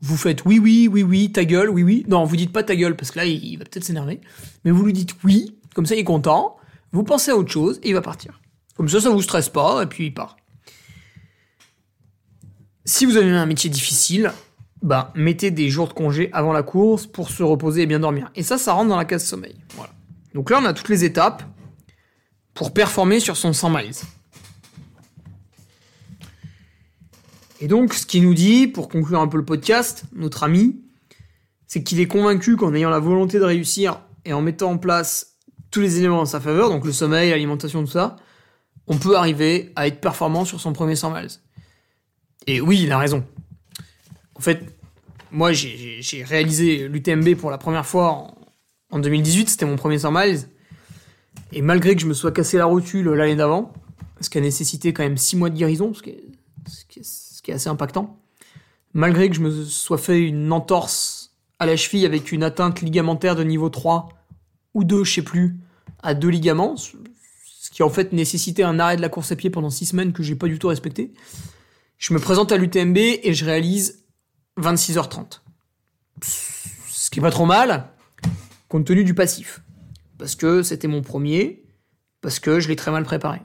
Vous faites oui, oui, oui, oui, ta gueule, oui, oui. Non, vous dites pas ta gueule parce que là il va peut-être s'énerver. Mais vous lui dites oui, comme ça il est content, vous pensez à autre chose et il va partir. Comme ça, ça vous stresse pas et puis il part. Si vous avez un métier difficile, bah, mettez des jours de congé avant la course pour se reposer et bien dormir. Et ça, ça rentre dans la case sommeil. Voilà. Donc là, on a toutes les étapes pour performer sur son 100 miles. Et donc, ce qu'il nous dit, pour conclure un peu le podcast, notre ami, c'est qu'il est convaincu qu'en ayant la volonté de réussir et en mettant en place tous les éléments en sa faveur, donc le sommeil, l'alimentation, tout ça, on peut arriver à être performant sur son premier 100 miles. Et oui, il a raison. En fait, moi, j'ai réalisé l'UTMB pour la première fois en, en 2018, c'était mon premier 100 miles. Et malgré que je me sois cassé la rotule l'année d'avant, ce qui a nécessité quand même 6 mois de guérison, ce qui, est, ce, qui est, assez impactant, malgré que je me sois fait une entorse à la cheville avec une atteinte ligamentaire de niveau 3 ou 2, je sais plus, à deux ligaments, ce qui en fait nécessitait un arrêt de la course à pied pendant 6 semaines que j'ai pas du tout respecté. Je me présente à l'UTMB et je réalise 26h30. Ce qui est pas trop mal, compte tenu du passif. Parce que c'était mon premier, parce que je l'ai très mal préparé.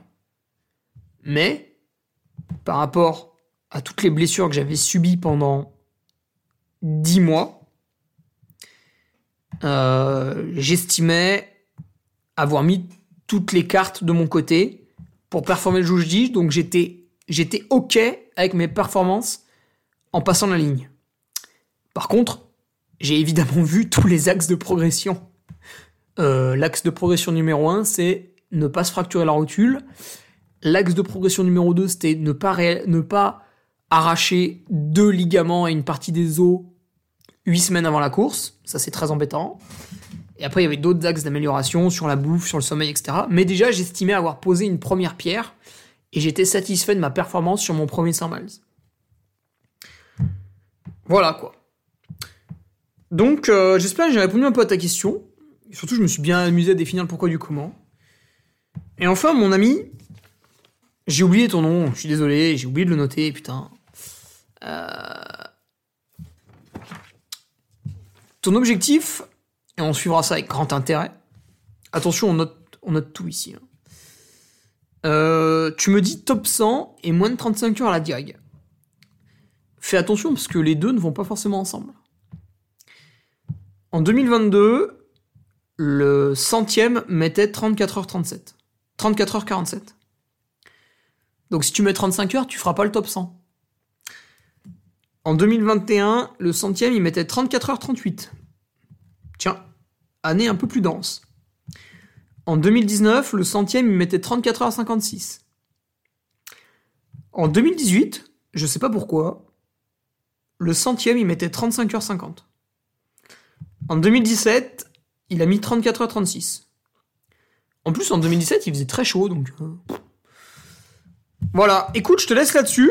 Mais, par rapport à toutes les blessures que j'avais subies pendant 10 mois, euh, j'estimais avoir mis toutes les cartes de mon côté pour performer le jour dis, donc j'étais, j'étais ok avec mes performances en passant la ligne. Par contre, j'ai évidemment vu tous les axes de progression. Euh, l'axe de progression numéro 1, c'est ne pas se fracturer la rotule. L'axe de progression numéro 2, c'était ne pas, arracher deux ligaments et une partie des os huit semaines avant la course. Ça, c'est très embêtant. Et après, il y avait d'autres axes d'amélioration sur la bouffe, sur le sommeil, etc. Mais déjà, j'estimais avoir posé une première pierre et j'étais satisfait de ma performance sur mon premier 100 miles. Voilà quoi. Donc, euh, j'espère que j'ai répondu un peu à ta question. surtout, je me suis bien amusé à définir le pourquoi du comment. Et enfin, mon ami, j'ai oublié ton nom, je suis désolé, j'ai oublié de le noter, putain. Euh, ton objectif, et on suivra ça avec grand intérêt. Attention, on note, tout ici. Hein. Euh, tu me dis top 100 et moins de 35 heures à la diag. Fais attention parce que les deux ne vont pas forcément ensemble. En 2022, le centième mettait 34h37. 34h47. Donc si tu mets 35 heures, tu feras pas le top 100. En 2021, le centième, il mettait 34h38. Tiens, année un peu plus dense. En 2019, le centième, il mettait 34h56. En 2018, je sais pas pourquoi, le centième, il mettait 35h50. En 2017, il a mis 34h36. En plus, en 2017, il faisait très chaud, donc... Euh, voilà, écoute, je te laisse là-dessus.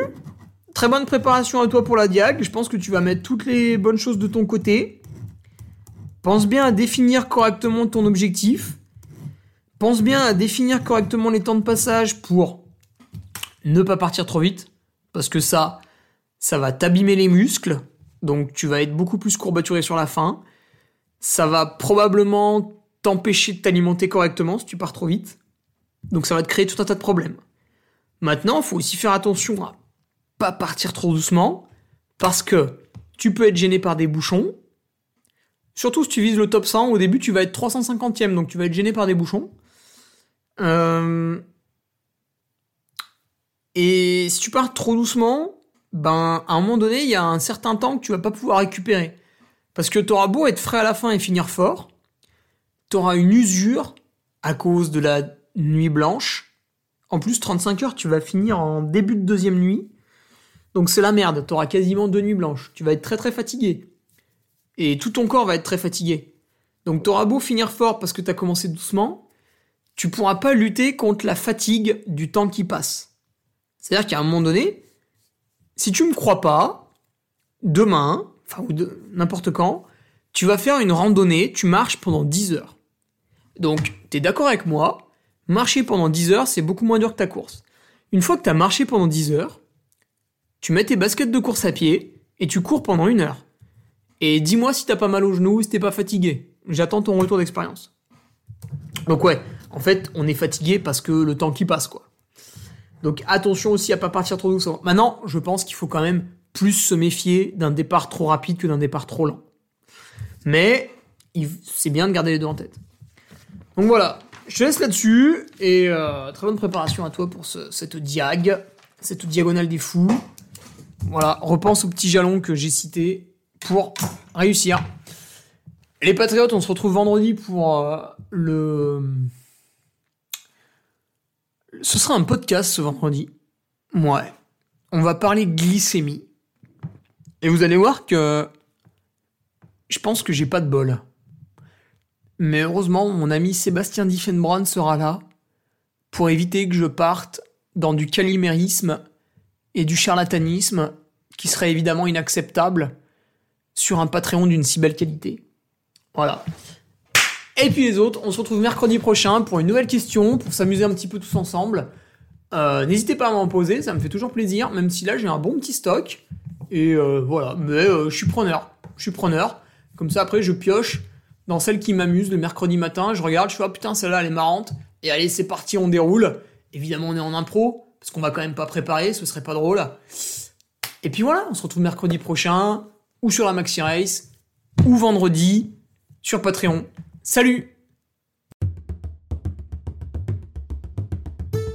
Très bonne préparation à toi pour la diag. Je pense que tu vas mettre toutes les bonnes choses de ton côté. Pense bien à définir correctement ton objectif. Pense bien à définir correctement les temps de passage pour ne pas partir trop vite. Parce que ça, ça va t'abîmer les muscles. Donc tu vas être beaucoup plus courbaturé sur la fin. Ça va probablement t'empêcher de t'alimenter correctement si tu pars trop vite. Donc ça va te créer tout un tas de problèmes. Maintenant, il faut aussi faire attention à pas partir trop doucement, parce que tu peux être gêné par des bouchons. Surtout si tu vises le top 100, au début tu vas être 350ème, donc tu vas être gêné par des bouchons. Euh, et si tu pars trop doucement, ben à un moment donné, il y a un certain temps que tu vas pas pouvoir récupérer. Parce que tu auras beau être frais à la fin et finir fort, tu auras une usure à cause de la nuit blanche, en plus, 35 heures, tu vas finir en début de deuxième nuit. Donc c'est la merde, t'auras quasiment deux nuits blanches. Tu vas être très très fatigué. Et tout ton corps va être très fatigué. Donc t'auras beau finir fort parce que t'as commencé doucement, tu pourras pas lutter contre la fatigue du temps qui passe. C'est-à-dire qu'à un moment donné, si tu me crois pas, demain, enfin ou n'importe quand, tu vas faire une randonnée, tu marches pendant 10 heures. Donc, t'es d'accord avec moi, marcher pendant 10 heures, c'est beaucoup moins dur que ta course. Une fois que tu as marché pendant 10 heures, tu mets tes baskets de course à pied et tu cours pendant une heure. Et dis-moi si t'as pas mal au genou, si t'es pas fatigué. J'attends ton retour d'expérience. Donc ouais, en fait, on est fatigué parce que le temps qui passe, quoi. Donc attention aussi à pas partir trop doucement. Maintenant, je pense qu'il faut quand même plus se méfier d'un départ trop rapide que d'un départ trop lent. Mais c'est bien de garder les deux en tête. Donc voilà, je te laisse là-dessus et euh, très bonne préparation à toi pour cette diag, cette diagonale des fous. Voilà, repense au petit jalon que j'ai cité pour réussir. Les Patriotes, on se retrouve vendredi pour euh, le. Ce sera un podcast ce vendredi. Ouais. On va parler glycémie. Et vous allez voir que je pense que j'ai pas de bol. Mais heureusement, mon ami Sébastien Diffenbrun sera là pour éviter que je parte dans du calimérisme et du charlatanisme qui serait évidemment inacceptable sur un Patreon d'une si belle qualité. Voilà. Et puis les autres, on se retrouve mercredi prochain pour une nouvelle question, pour s'amuser un petit peu tous ensemble. Euh, n'hésitez pas à m'en poser, ça me fait toujours plaisir, même si là j'ai un bon petit stock. Et euh, voilà, mais euh, je suis preneur. Je suis preneur. Comme ça après je pioche dans celle qui m'amuse le mercredi matin, je regarde, je fais oh, putain celle-là elle est marrante et allez c'est parti on déroule. Évidemment on est en impro parce qu'on va quand même pas préparer, ce serait pas drôle. Et puis voilà, on se retrouve mercredi prochain ou sur la Maxi Race ou vendredi sur Patreon. Salut